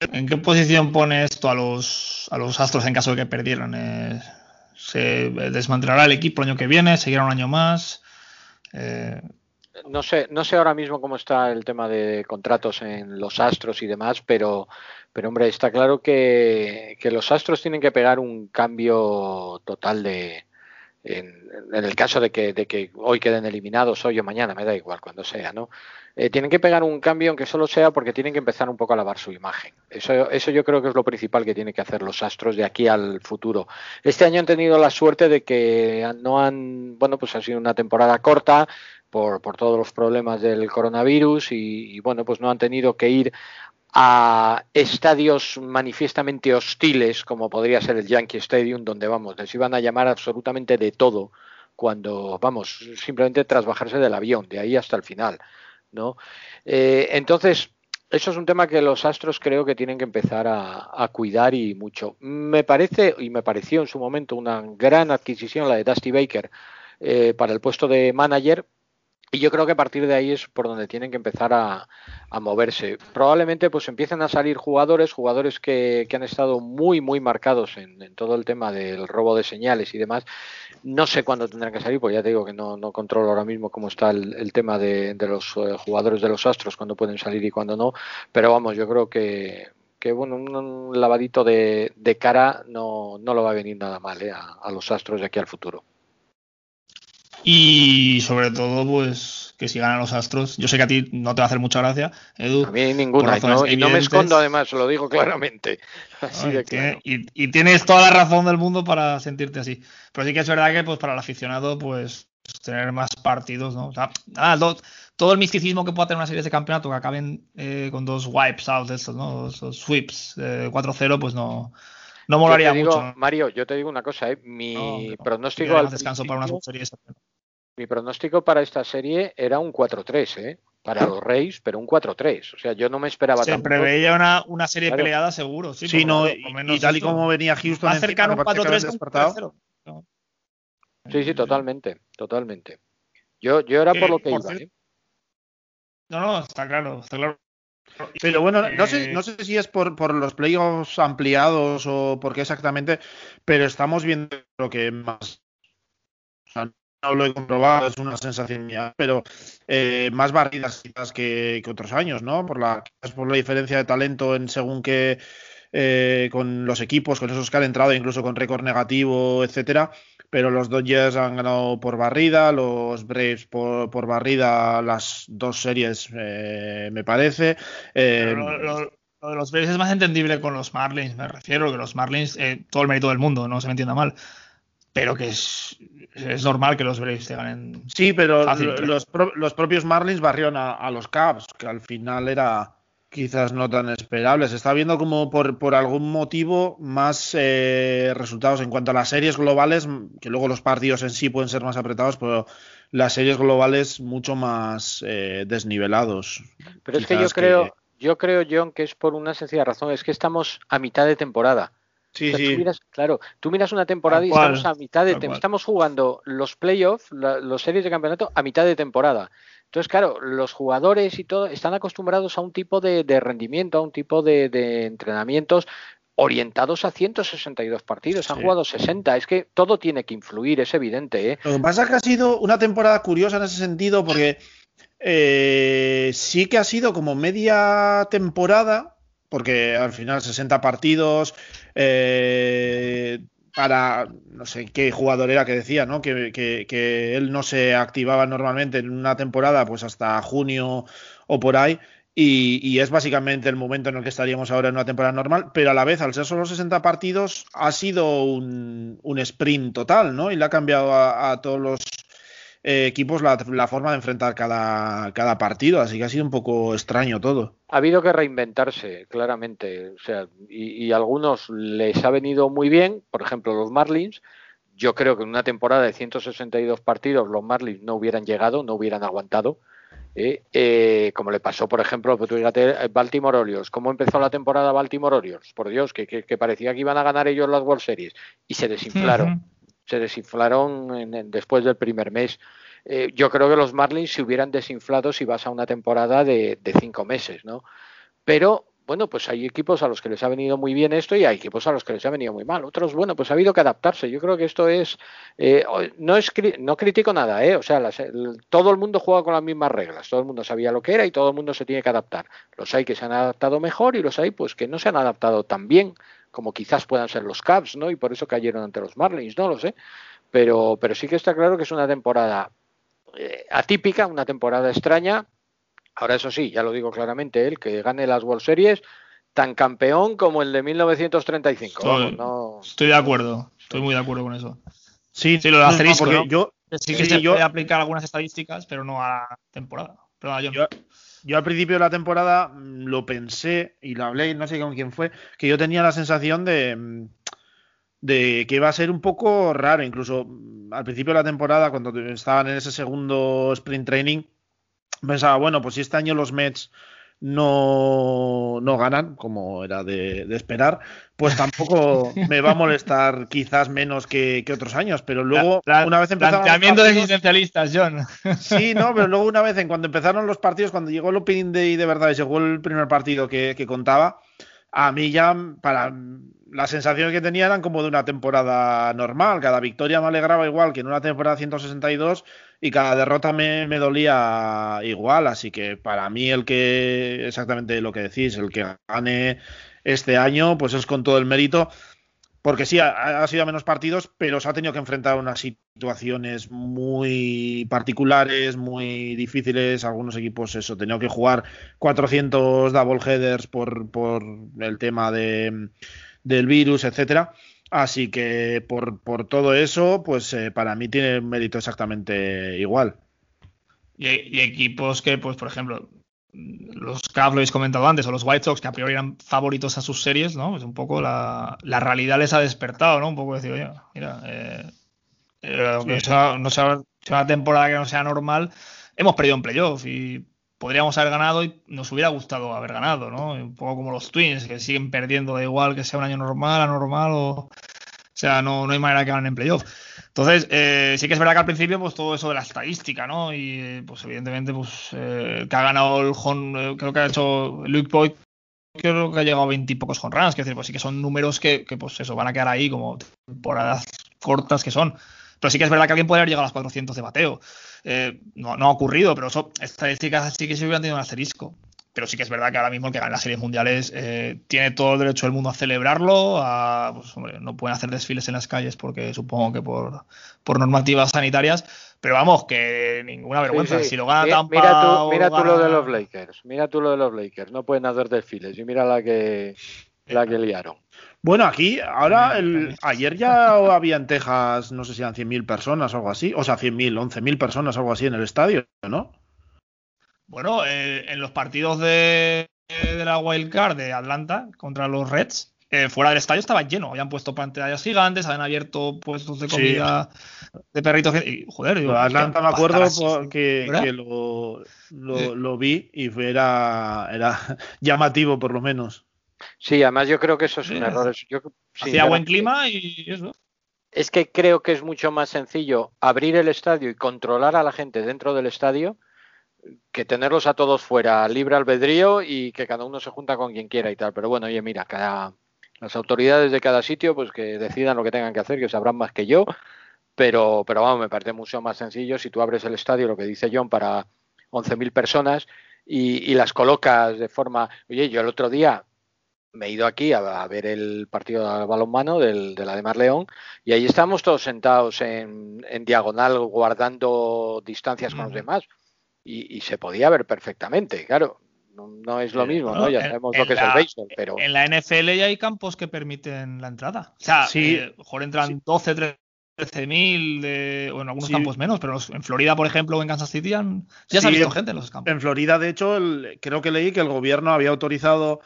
¿En qué posición pone esto a los, a los Astros en caso de que perdieran? Eh, ¿Se desmantelará el equipo el año que viene? ¿Seguirá un año más? Eh, no sé, no sé ahora mismo cómo está el tema de contratos en los astros y demás, pero, pero hombre, está claro que, los astros tienen que pegar un cambio total de. En, el caso de que, de que hoy queden eliminados, hoy o mañana, me da igual, cuando sea, ¿no? Eh, tienen que pegar un cambio, aunque solo sea porque tienen que empezar un poco a lavar su imagen. Eso, eso yo creo que es lo principal que tienen que hacer los astros de aquí al futuro. Este año han tenido la suerte de que no han, bueno, pues ha sido una temporada corta, por, por todos los problemas del coronavirus y, bueno, pues no han tenido que ir a estadios manifiestamente hostiles como podría ser el Yankee Stadium donde vamos, les iban a llamar absolutamente de todo cuando vamos, simplemente tras bajarse del avión, de ahí hasta el final, ¿no? Eh, entonces, eso es un tema que los Astros creo que tienen que empezar a, cuidar y mucho. Me parece, y me pareció en su momento una gran adquisición la de Dusty Baker eh, para el puesto de manager, y yo creo que a partir de ahí es por donde tienen que empezar a, moverse. Probablemente pues empiecen a salir jugadores, jugadores que, han estado muy, muy marcados en, todo el tema del robo de señales y demás. No sé cuándo tendrán que salir, porque ya te digo que no, controlo ahora mismo cómo está el, tema de, los eh, jugadores de los Astros, cuándo pueden salir y cuándo no. Pero vamos, yo creo que, que bueno, un, lavadito de, cara no, no lo va a venir nada mal eh, a, a los Astros de aquí al futuro. Y sobre todo, pues que si ganan los Astros, yo sé que a ti no te va a hacer mucha gracia, Edu. A mí ninguna, y no, me escondo además, lo digo claramente. [laughs] y, tienes toda la razón del mundo para sentirte así. Pero sí que es verdad que pues para el aficionado, pues tener más partidos, ¿no? O sea, todo el misticismo que pueda tener una serie de campeonato que acaben eh, con dos wipes out de estos, ¿no? Esos sweeps 4-0, pues no, no molaría mucho. Mario, yo te digo una cosa, ¿eh? mi pronóstico al descanso para una serie mi pronóstico para esta serie era un 4-3, ¿eh? Para los Reyes, pero un 4-3. O sea, yo no me esperaba Se preveía una, una serie peleada seguro, sí. Sí, no, y, tal y como venía Houston. Va a acercar un 4-3 Sí, sí, totalmente, totalmente. Yo, yo era por lo que iba, ¿eh? No, no, está claro, está claro. Pero bueno, no sé, eh, no sé si es por, por los playoffs ampliados o por qué exactamente, pero estamos viendo lo que más no lo he comprobado, es una sensación mía, pero eh, más barridas quizás que, otros años, ¿no? Por la, por la diferencia de talento en según que eh, con los equipos, con esos que han entrado, incluso con récord negativo, etcétera. Pero los Dodgers han ganado por barrida, los Braves por, por barrida las dos series, eh, me parece. lo, de los Braves es más entendible con los Marlins, me refiero, que los Marlins, todo el mérito del mundo, no se me entienda mal pero que es, es normal que los Braves te ganen. Sí, pero los, los, propios Marlins barrieron a, los Cubs, que al final era quizás no tan esperable. Se está viendo como por, por algún motivo más eh, resultados en cuanto a las series globales, que luego los partidos en sí pueden ser más apretados, pero las series globales mucho más eh, desnivelados. Pero es que yo creo, yo creo, John, que es por una sencilla razón, es que estamos a mitad de temporada. Sí, sí. claro, tú miras una temporada y estamos a mitad de estamos jugando los playoffs, los series de campeonato a mitad de temporada. Entonces, claro, los jugadores y todo están acostumbrados a un tipo de, rendimiento, a un tipo de, entrenamientos orientados a 162 partidos. Han jugado 60. Es que todo tiene que influir, es evidente. ¿eh? Lo que pasa es que ha sido una temporada curiosa en ese sentido porque eh, sí que ha sido como media temporada porque al final 60 partidos eh, para, no sé qué jugador era que decía, ¿no? Que, él no se activaba normalmente en una temporada pues hasta junio o por ahí Y, y, es básicamente el momento en el que estaríamos ahora en una temporada normal, pero a la vez, al ser solo 60 partidos, ha sido un, un sprint total, ¿no? Y le ha cambiado a todos los eh, equipos la, la, forma de enfrentar cada, cada, partido, así que ha sido un poco extraño todo. Ha habido que reinventarse, claramente, o sea, y, y a algunos les ha venido muy bien, por ejemplo, los Marlins. Yo creo que en una temporada de 162 partidos los Marlins no hubieran llegado, no hubieran aguantado. Eh, eh, como le pasó, por ejemplo, pues fíjate, Baltimore Orioles. ¿Cómo empezó la temporada Baltimore Orioles? Por Dios, que, que, que, parecía que iban a ganar ellos las World Series y se desinflaron. Se desinflaron en, después del primer mes. Eh, yo creo que los Marlins se hubieran desinflado si vas a una temporada de, de cinco meses, ¿no? Pero bueno, pues hay equipos a los que les ha venido muy bien esto y hay equipos a los que les ha venido muy mal. Otros, bueno, pues ha habido que adaptarse. Yo creo que esto es, eh, no es, no critico nada, ¿eh? O sea, las, el, todo el mundo juega con las mismas reglas. Todo el mundo sabía lo que era y todo el mundo se tiene que adaptar. Los hay que se han adaptado mejor y los hay, pues, que no se han adaptado tan bien como quizás puedan ser los Cubs, ¿no? Y por eso cayeron ante los Marlins, no lo sé. Pero, pero sí que está claro que es una temporada eh, atípica, una temporada extraña, Ahora, eso sí, ya lo digo claramente, el que gane las World Series, tan campeón como el de 1935. Estoy, no, estoy de acuerdo, estoy muy de acuerdo con eso. Sí, sí lo de asterisco, no, ¿no? yo sí que sí, se yo, puede aplicar algunas estadísticas, pero no a la temporada. Pero yo, yo, al principio de la temporada mm, lo pensé y lo hablé, no sé con quién fue, que yo tenía la sensación de, mm, de que iba a ser un poco raro, incluso mm, al principio de la temporada, cuando estaban en ese segundo sprint training, pensaba, bueno, pues si este año los Mets no, no ganan, como era de, de, esperar, pues tampoco [laughs] me va a molestar quizás menos que, que otros años, pero luego una vez empezaron Planteamiento de existencialistas, John. Sí, no, pero luego una vez en cuando empezaron los partidos, cuando llegó el opening day de verdad y llegó el primer partido que, que contaba, a mí ya para las sensaciones que tenía eran como de una temporada normal. Cada victoria me alegraba igual que en una temporada 162 y cada derrota me, me, dolía igual. Así que para mí el que, exactamente lo que decís, el que gane este año, pues es con todo el mérito. Porque sí, ha, sido menos partidos, pero se ha tenido que enfrentar a unas situaciones muy particulares, muy difíciles. Algunos equipos, eso, tenido que jugar 400 double headers por, por el tema de, del virus, etcétera. Así que por, por todo eso, pues eh, para mí tiene mérito exactamente igual. Y, y, equipos que, pues, por ejemplo, los Cavs lo habéis comentado antes, o los White Sox, que a priori eran favoritos a sus series, ¿no? Es un poco la, la realidad les ha despertado, ¿no? Un poco decir, oye, mira, eh, eh, aunque sí. sea, no sea, sea, una temporada que no sea normal, hemos perdido en playoff y podríamos haber ganado y nos hubiera gustado haber ganado, ¿no? Un poco como los Twins, que siguen perdiendo, da igual que sea un año normal, anormal o... O sea, no, no hay manera que ganen en playoff. Entonces, eh, sí que es verdad que al principio, pues todo eso de la estadística, ¿no? Y pues evidentemente, pues eh, que ha ganado el home, eh, creo que ha hecho Luke Boyd, creo que ha llegado a 20 y pocos runs, que decir, pues sí que son números que, que, pues eso, van a quedar ahí como temporadas cortas que son. Pero sí que es verdad que alguien puede haber llegado a las 400 de bateo. Eh, no, no, ha ocurrido, pero eso, estadísticas sí que se hubieran tenido un asterisco. Pero sí que es verdad que ahora mismo el que gane las series mundiales eh, tiene todo el derecho del mundo a celebrarlo. A, pues, hombre, no pueden hacer desfiles en las calles porque supongo que por, por normativas sanitarias. Pero vamos, que ninguna vergüenza. Sí, sí. Si lo gana mira, Tampa. Mira tú, mira tú gana... lo de los Lakers. Mira tú lo de los Lakers. No pueden hacer desfiles. Y mira la que, la que liaron. Bueno, aquí, ahora, el, ayer ya [laughs] había en Texas, no sé si eran 100.000 personas o algo así, o sea, 100.000, 11.000 personas o algo así en el estadio, ¿no? Bueno, eh, en los partidos de, de, la Wild Card de Atlanta contra los Reds, eh, fuera del estadio estaba lleno. Habían puesto pantallas gigantes, habían abierto puestos de comida sí. de perritos. Y, joder, digo, Atlanta me acuerdo porque que lo, lo, lo, vi y era, era [laughs] llamativo, por lo menos. Sí, además yo creo que eso es un error. Yo, Hacía buen clima y eso. Es que creo que es mucho más sencillo abrir el estadio y controlar a la gente dentro del estadio que tenerlos a todos fuera, libre albedrío y que cada uno se junta con quien quiera y tal. Pero bueno, oye, mira, cada, las autoridades de cada sitio pues que decidan lo que tengan que hacer, que sabrán más que yo. Pero, pero vamos, me parece mucho más sencillo si tú abres el estadio, lo que dice John, para 11.000 personas y, y las colocas de forma... Oye, yo el otro día me he ido aquí a, a, ver el partido de balonmano del, de la de Mar León y ahí estamos todos sentados en, en diagonal guardando distancias con uh -huh. los demás y, y, se podía ver perfectamente, claro. No, no es lo mismo, ¿no? Ya sabemos en lo que es la- el béisbol, pero En la NFL ya hay campos que permiten la entrada. O sea, Sí. eh, mejor entran 12, 13 mil, de- o en algunos Sí. campos menos, pero en Florida, por ejemplo, o en Kansas City ya se Sí, ha visto en- gente en los campos. En Florida, de hecho, el- creo que leí que el gobierno había autorizado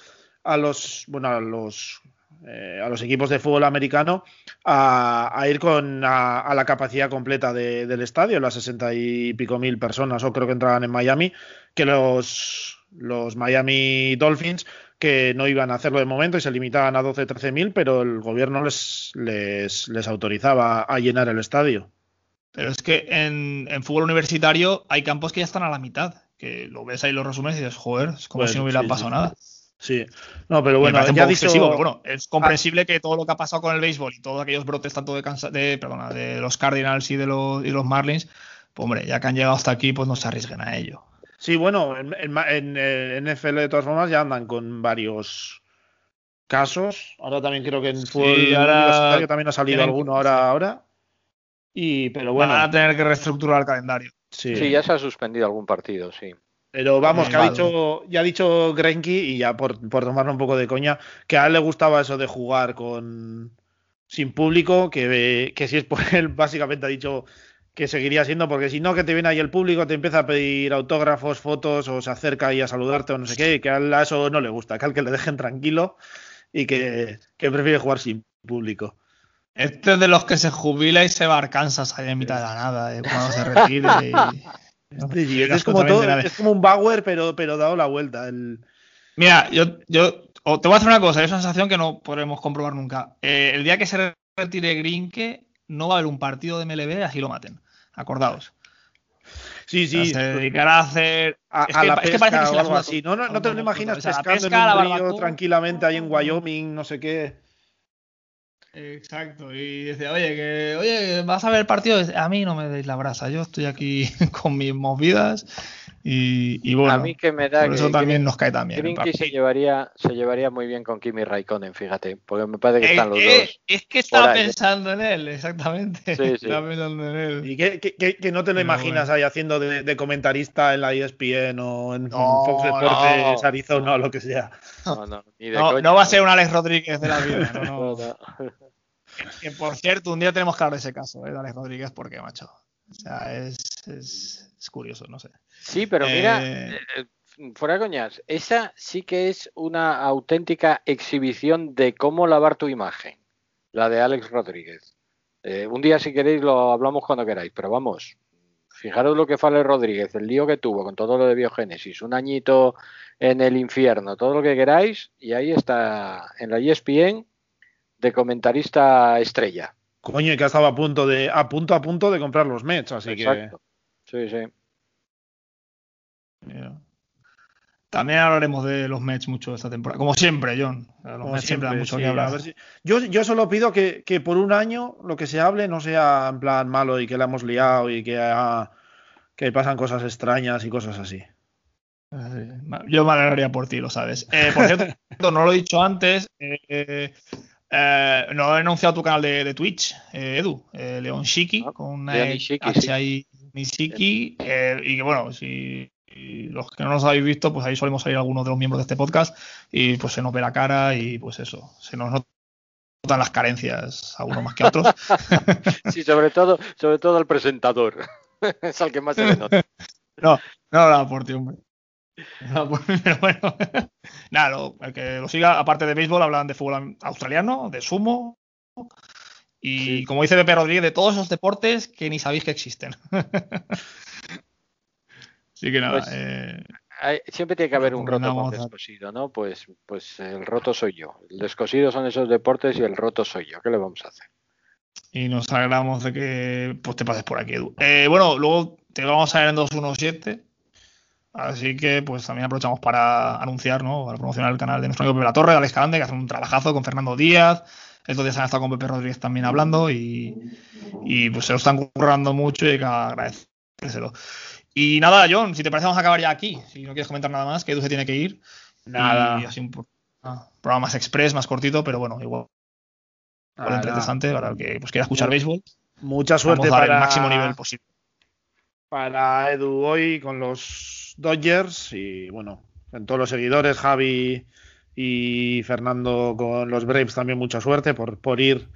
a los, bueno, a los, eh, a los equipos de fútbol americano a, a ir con a, a la capacidad completa de- del estadio, las sesenta y pico mil personas, o creo que entraban en Miami, que los, los Miami Dolphins que no iban a hacerlo de momento y se limitaban a 12, 13 mil, pero el gobierno les, les, les autorizaba a llenar el estadio. Pero es que en, en fútbol universitario hay campos que ya están a la mitad. Que lo ves ahí los resúmenes y dices, joder, es como si no hubiera sí, pasado sí. nada. Sí, no, pero bueno, parece un ya poco dicho, excesivo, pero bueno, es comprensible que todo lo que ha pasado con el béisbol y todos aquellos brotes tanto de, Kansas- de, perdona, de los Cardinals y de los, y los Marlins, pues hombre, ya que han llegado hasta aquí, pues no se arriesguen a ello. Sí, bueno, en, en, ma- en, eh, NFL de todas formas ya andan con varios casos. Ahora también creo que en fútbol ahora universitario también ha salido tienen- alguno ahora, ahora. Y, pero bueno, Van a tener que reestructurar el calendario. sí. sí, ya se ha suspendido algún partido, sí. Pero vamos, Eh, que ha dicho, ya ha dicho Grenky, y ya por, por tomarlo un poco de coña, que a él le gustaba eso de jugar con sin público, que, que si es por [laughs] él, básicamente ha dicho que seguiría siendo, porque si no, que te viene ahí el público, te empieza a pedir autógrafos, fotos, o se acerca ahí a saludarte o no sé qué, y que a él a eso no le gusta, que al que le dejen tranquilo y que, que prefiere jugar sin público. Este es de los que se jubila y se va a Arkansas ahí en mitad de la nada, eh, cuando se retire. y- [laughs] Este, es, como todo- es como un Bauer, pero, pero dado la vuelta. El, Mira, yo, yo o te voy a hacer una cosa, es una sensación que no podremos comprobar nunca. Eh, el día que se retire Grinke, no va a haber un partido de MLB, así lo maten. Acordaos. sí, O sea, sí. se dedicará a hacer. a, es a que- la es que pesca parece que se o la algo así. No, no, no te lo imaginas O sea, la pescando pesca, en un río barbacoa. tranquilamente ahí en Wyoming, no sé qué. Exacto, y dice, oye, que, oye, vas a ver el partido, a mí no me deis la brasa, yo estoy aquí [laughs] con mis movidas y, y bueno, a mí que me da por que eso también Green- nos cae también. Grinky se llevaría, se llevaría muy bien con Kimi Raikkonen, fíjate, porque me parece que están los eh, dos. es que estaba ¿eh? pensando en él, exactamente. Sí, [laughs] sí. Estaba pensando en él. Y que, que- que- no te lo Pero imaginas bueno. ahí haciendo de, de comentarista en la ESPN o en No, Fox Deportes, no. Arizona o lo que sea. No, no, ni de No, coña, no va a ser un Alex Rodríguez de la vida. No, no. [laughs] No, no. Que por cierto, un día tenemos que hablar de ese caso, ¿eh? de Alex Rodríguez, porque, macho. O sea, es, es, es curioso, no sé. Sí, pero mira, Eh, eh, fuera de coñas, esa sí que es una auténtica exhibición de cómo lavar tu imagen, la de Alex Rodríguez. Eh, un día, si queréis, lo hablamos cuando queráis, pero vamos, fijaros lo que fue Alex Rodríguez, el lío que tuvo con todo lo de biogénesis, un añito en el infierno, todo lo que queráis, y ahí está en la ESPN de comentarista estrella. Coño, y que ha estado a punto de, a punto a punto de comprar los Mets, así que. Exacto. Sí, sí. Mira. También hablaremos de los Mets mucho esta temporada. Como siempre, John. Los Como Mets siempre dan siempre, mucho sí, que a hablar. ver si- yo, yo solo pido que, que por un año lo que se hable no sea en plan malo y que la hemos liado y que, que pasan cosas extrañas y cosas así. Eh, Yo me alegraría por ti, lo sabes. Eh, por cierto, [laughs] no lo he dicho antes. eh, eh, no he anunciado tu canal de, de Twitch, eh, Edu. eh, León Shiki, Ah, con una Ishiki, sí. Nishiki, eh, y que bueno, si los que no nos habéis visto, pues ahí solemos salir algunos de los miembros de este podcast y pues se nos ve la cara y pues eso, se nos notan las carencias a uno más que a otros. [laughs] Sí, sobre todo, sobre todo el presentador. [laughs] es al que más se le nota. [laughs] No, no, nada por ti, hombre. [laughs] No, por- pero bueno. Nada, lo- el que lo siga, aparte de béisbol, hablan de fútbol australiano, de sumo. Y Sí. como dice Pepe Rodríguez, de todos esos deportes que ni sabéis que existen. [laughs] Así que nada. Pues, eh, Hay- Siempre tiene que haber un roto con descosido, ¿no? Pues, pues el roto soy yo. El descosido son esos deportes y el roto soy yo. ¿Qué le vamos a hacer? y nos alegramos de que pues, te pases por aquí, Edu. Eh, bueno, luego te vamos a ver en 217. Así que pues también aprovechamos para anunciar, ¿no? Para promocionar el canal de nuestro amigo Pepe La Torre, Alex Calande, que hace un trabajazo con Fernando Díaz. Estos días han estado con Pepe Rodríguez también hablando y, y, pues se lo están currando mucho y hay que agradecérselo. Y nada, John, si te parece vamos a acabar ya aquí. Si no quieres comentar nada más, que Edu se tiene que ir. Nada. Y así un ah, programa más express, más cortito, pero bueno, igual, igual Nada. interesante para el que pues, quiera escuchar béisbol. Mucha suerte Vamos a dar para, el máximo nivel posible. para Edu hoy con los Dodgers y bueno, en todos los seguidores, Javi y Fernando con los Braves también mucha suerte por, por ir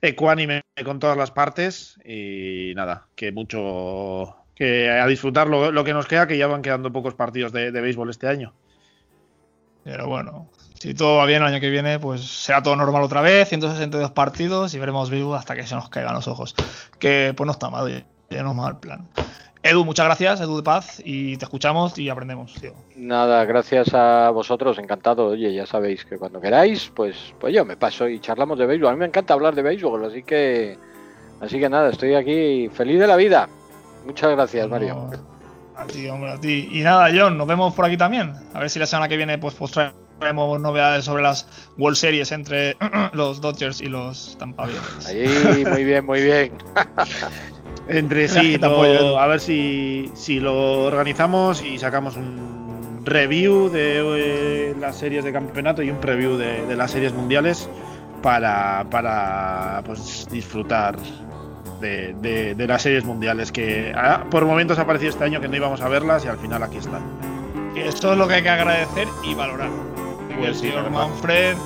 ecuánime con todas las partes y nada, que mucho que a disfrutar lo, que nos queda, que ya van quedando pocos partidos de, béisbol este año. Pero bueno, si todo va bien el año que viene, pues será todo normal otra vez, 162 partidos y veremos béisbol hasta que se nos caigan los ojos. Que pues no está mal, ya no es mal plan. Edu, muchas gracias, Edu de Paz, y te escuchamos y aprendemos, tío. Nada, gracias a vosotros, encantado. Oye, ya sabéis que cuando queráis, pues, pues yo me paso y charlamos de béisbol. A mí me encanta hablar de béisbol, así que, así que nada, estoy aquí feliz de la vida. Muchas gracias, Mario. A ti, hombre, a ti. Y nada, John, nos vemos por aquí también. A ver si la semana que viene, pues, pues traemos novedades sobre las World Series entre [clears throat] los Dodgers y los Tampa Bay. Ahí, muy bien, muy bien. [laughs] Entre [laughs] sí, a ver si, si, lo organizamos y sacamos un review de eh, las series de campeonato y un preview de, las series mundiales para, para pues, disfrutar de, las series mundiales que ah, por momentos ha parecido este año que no íbamos a verlas y al final aquí están. Esto es lo que hay que agradecer y valorar. Pues el señor Manfred,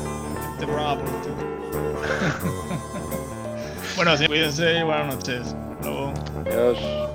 este programa por [laughs] bueno, sí, cuídense y buenas noches. Tá no.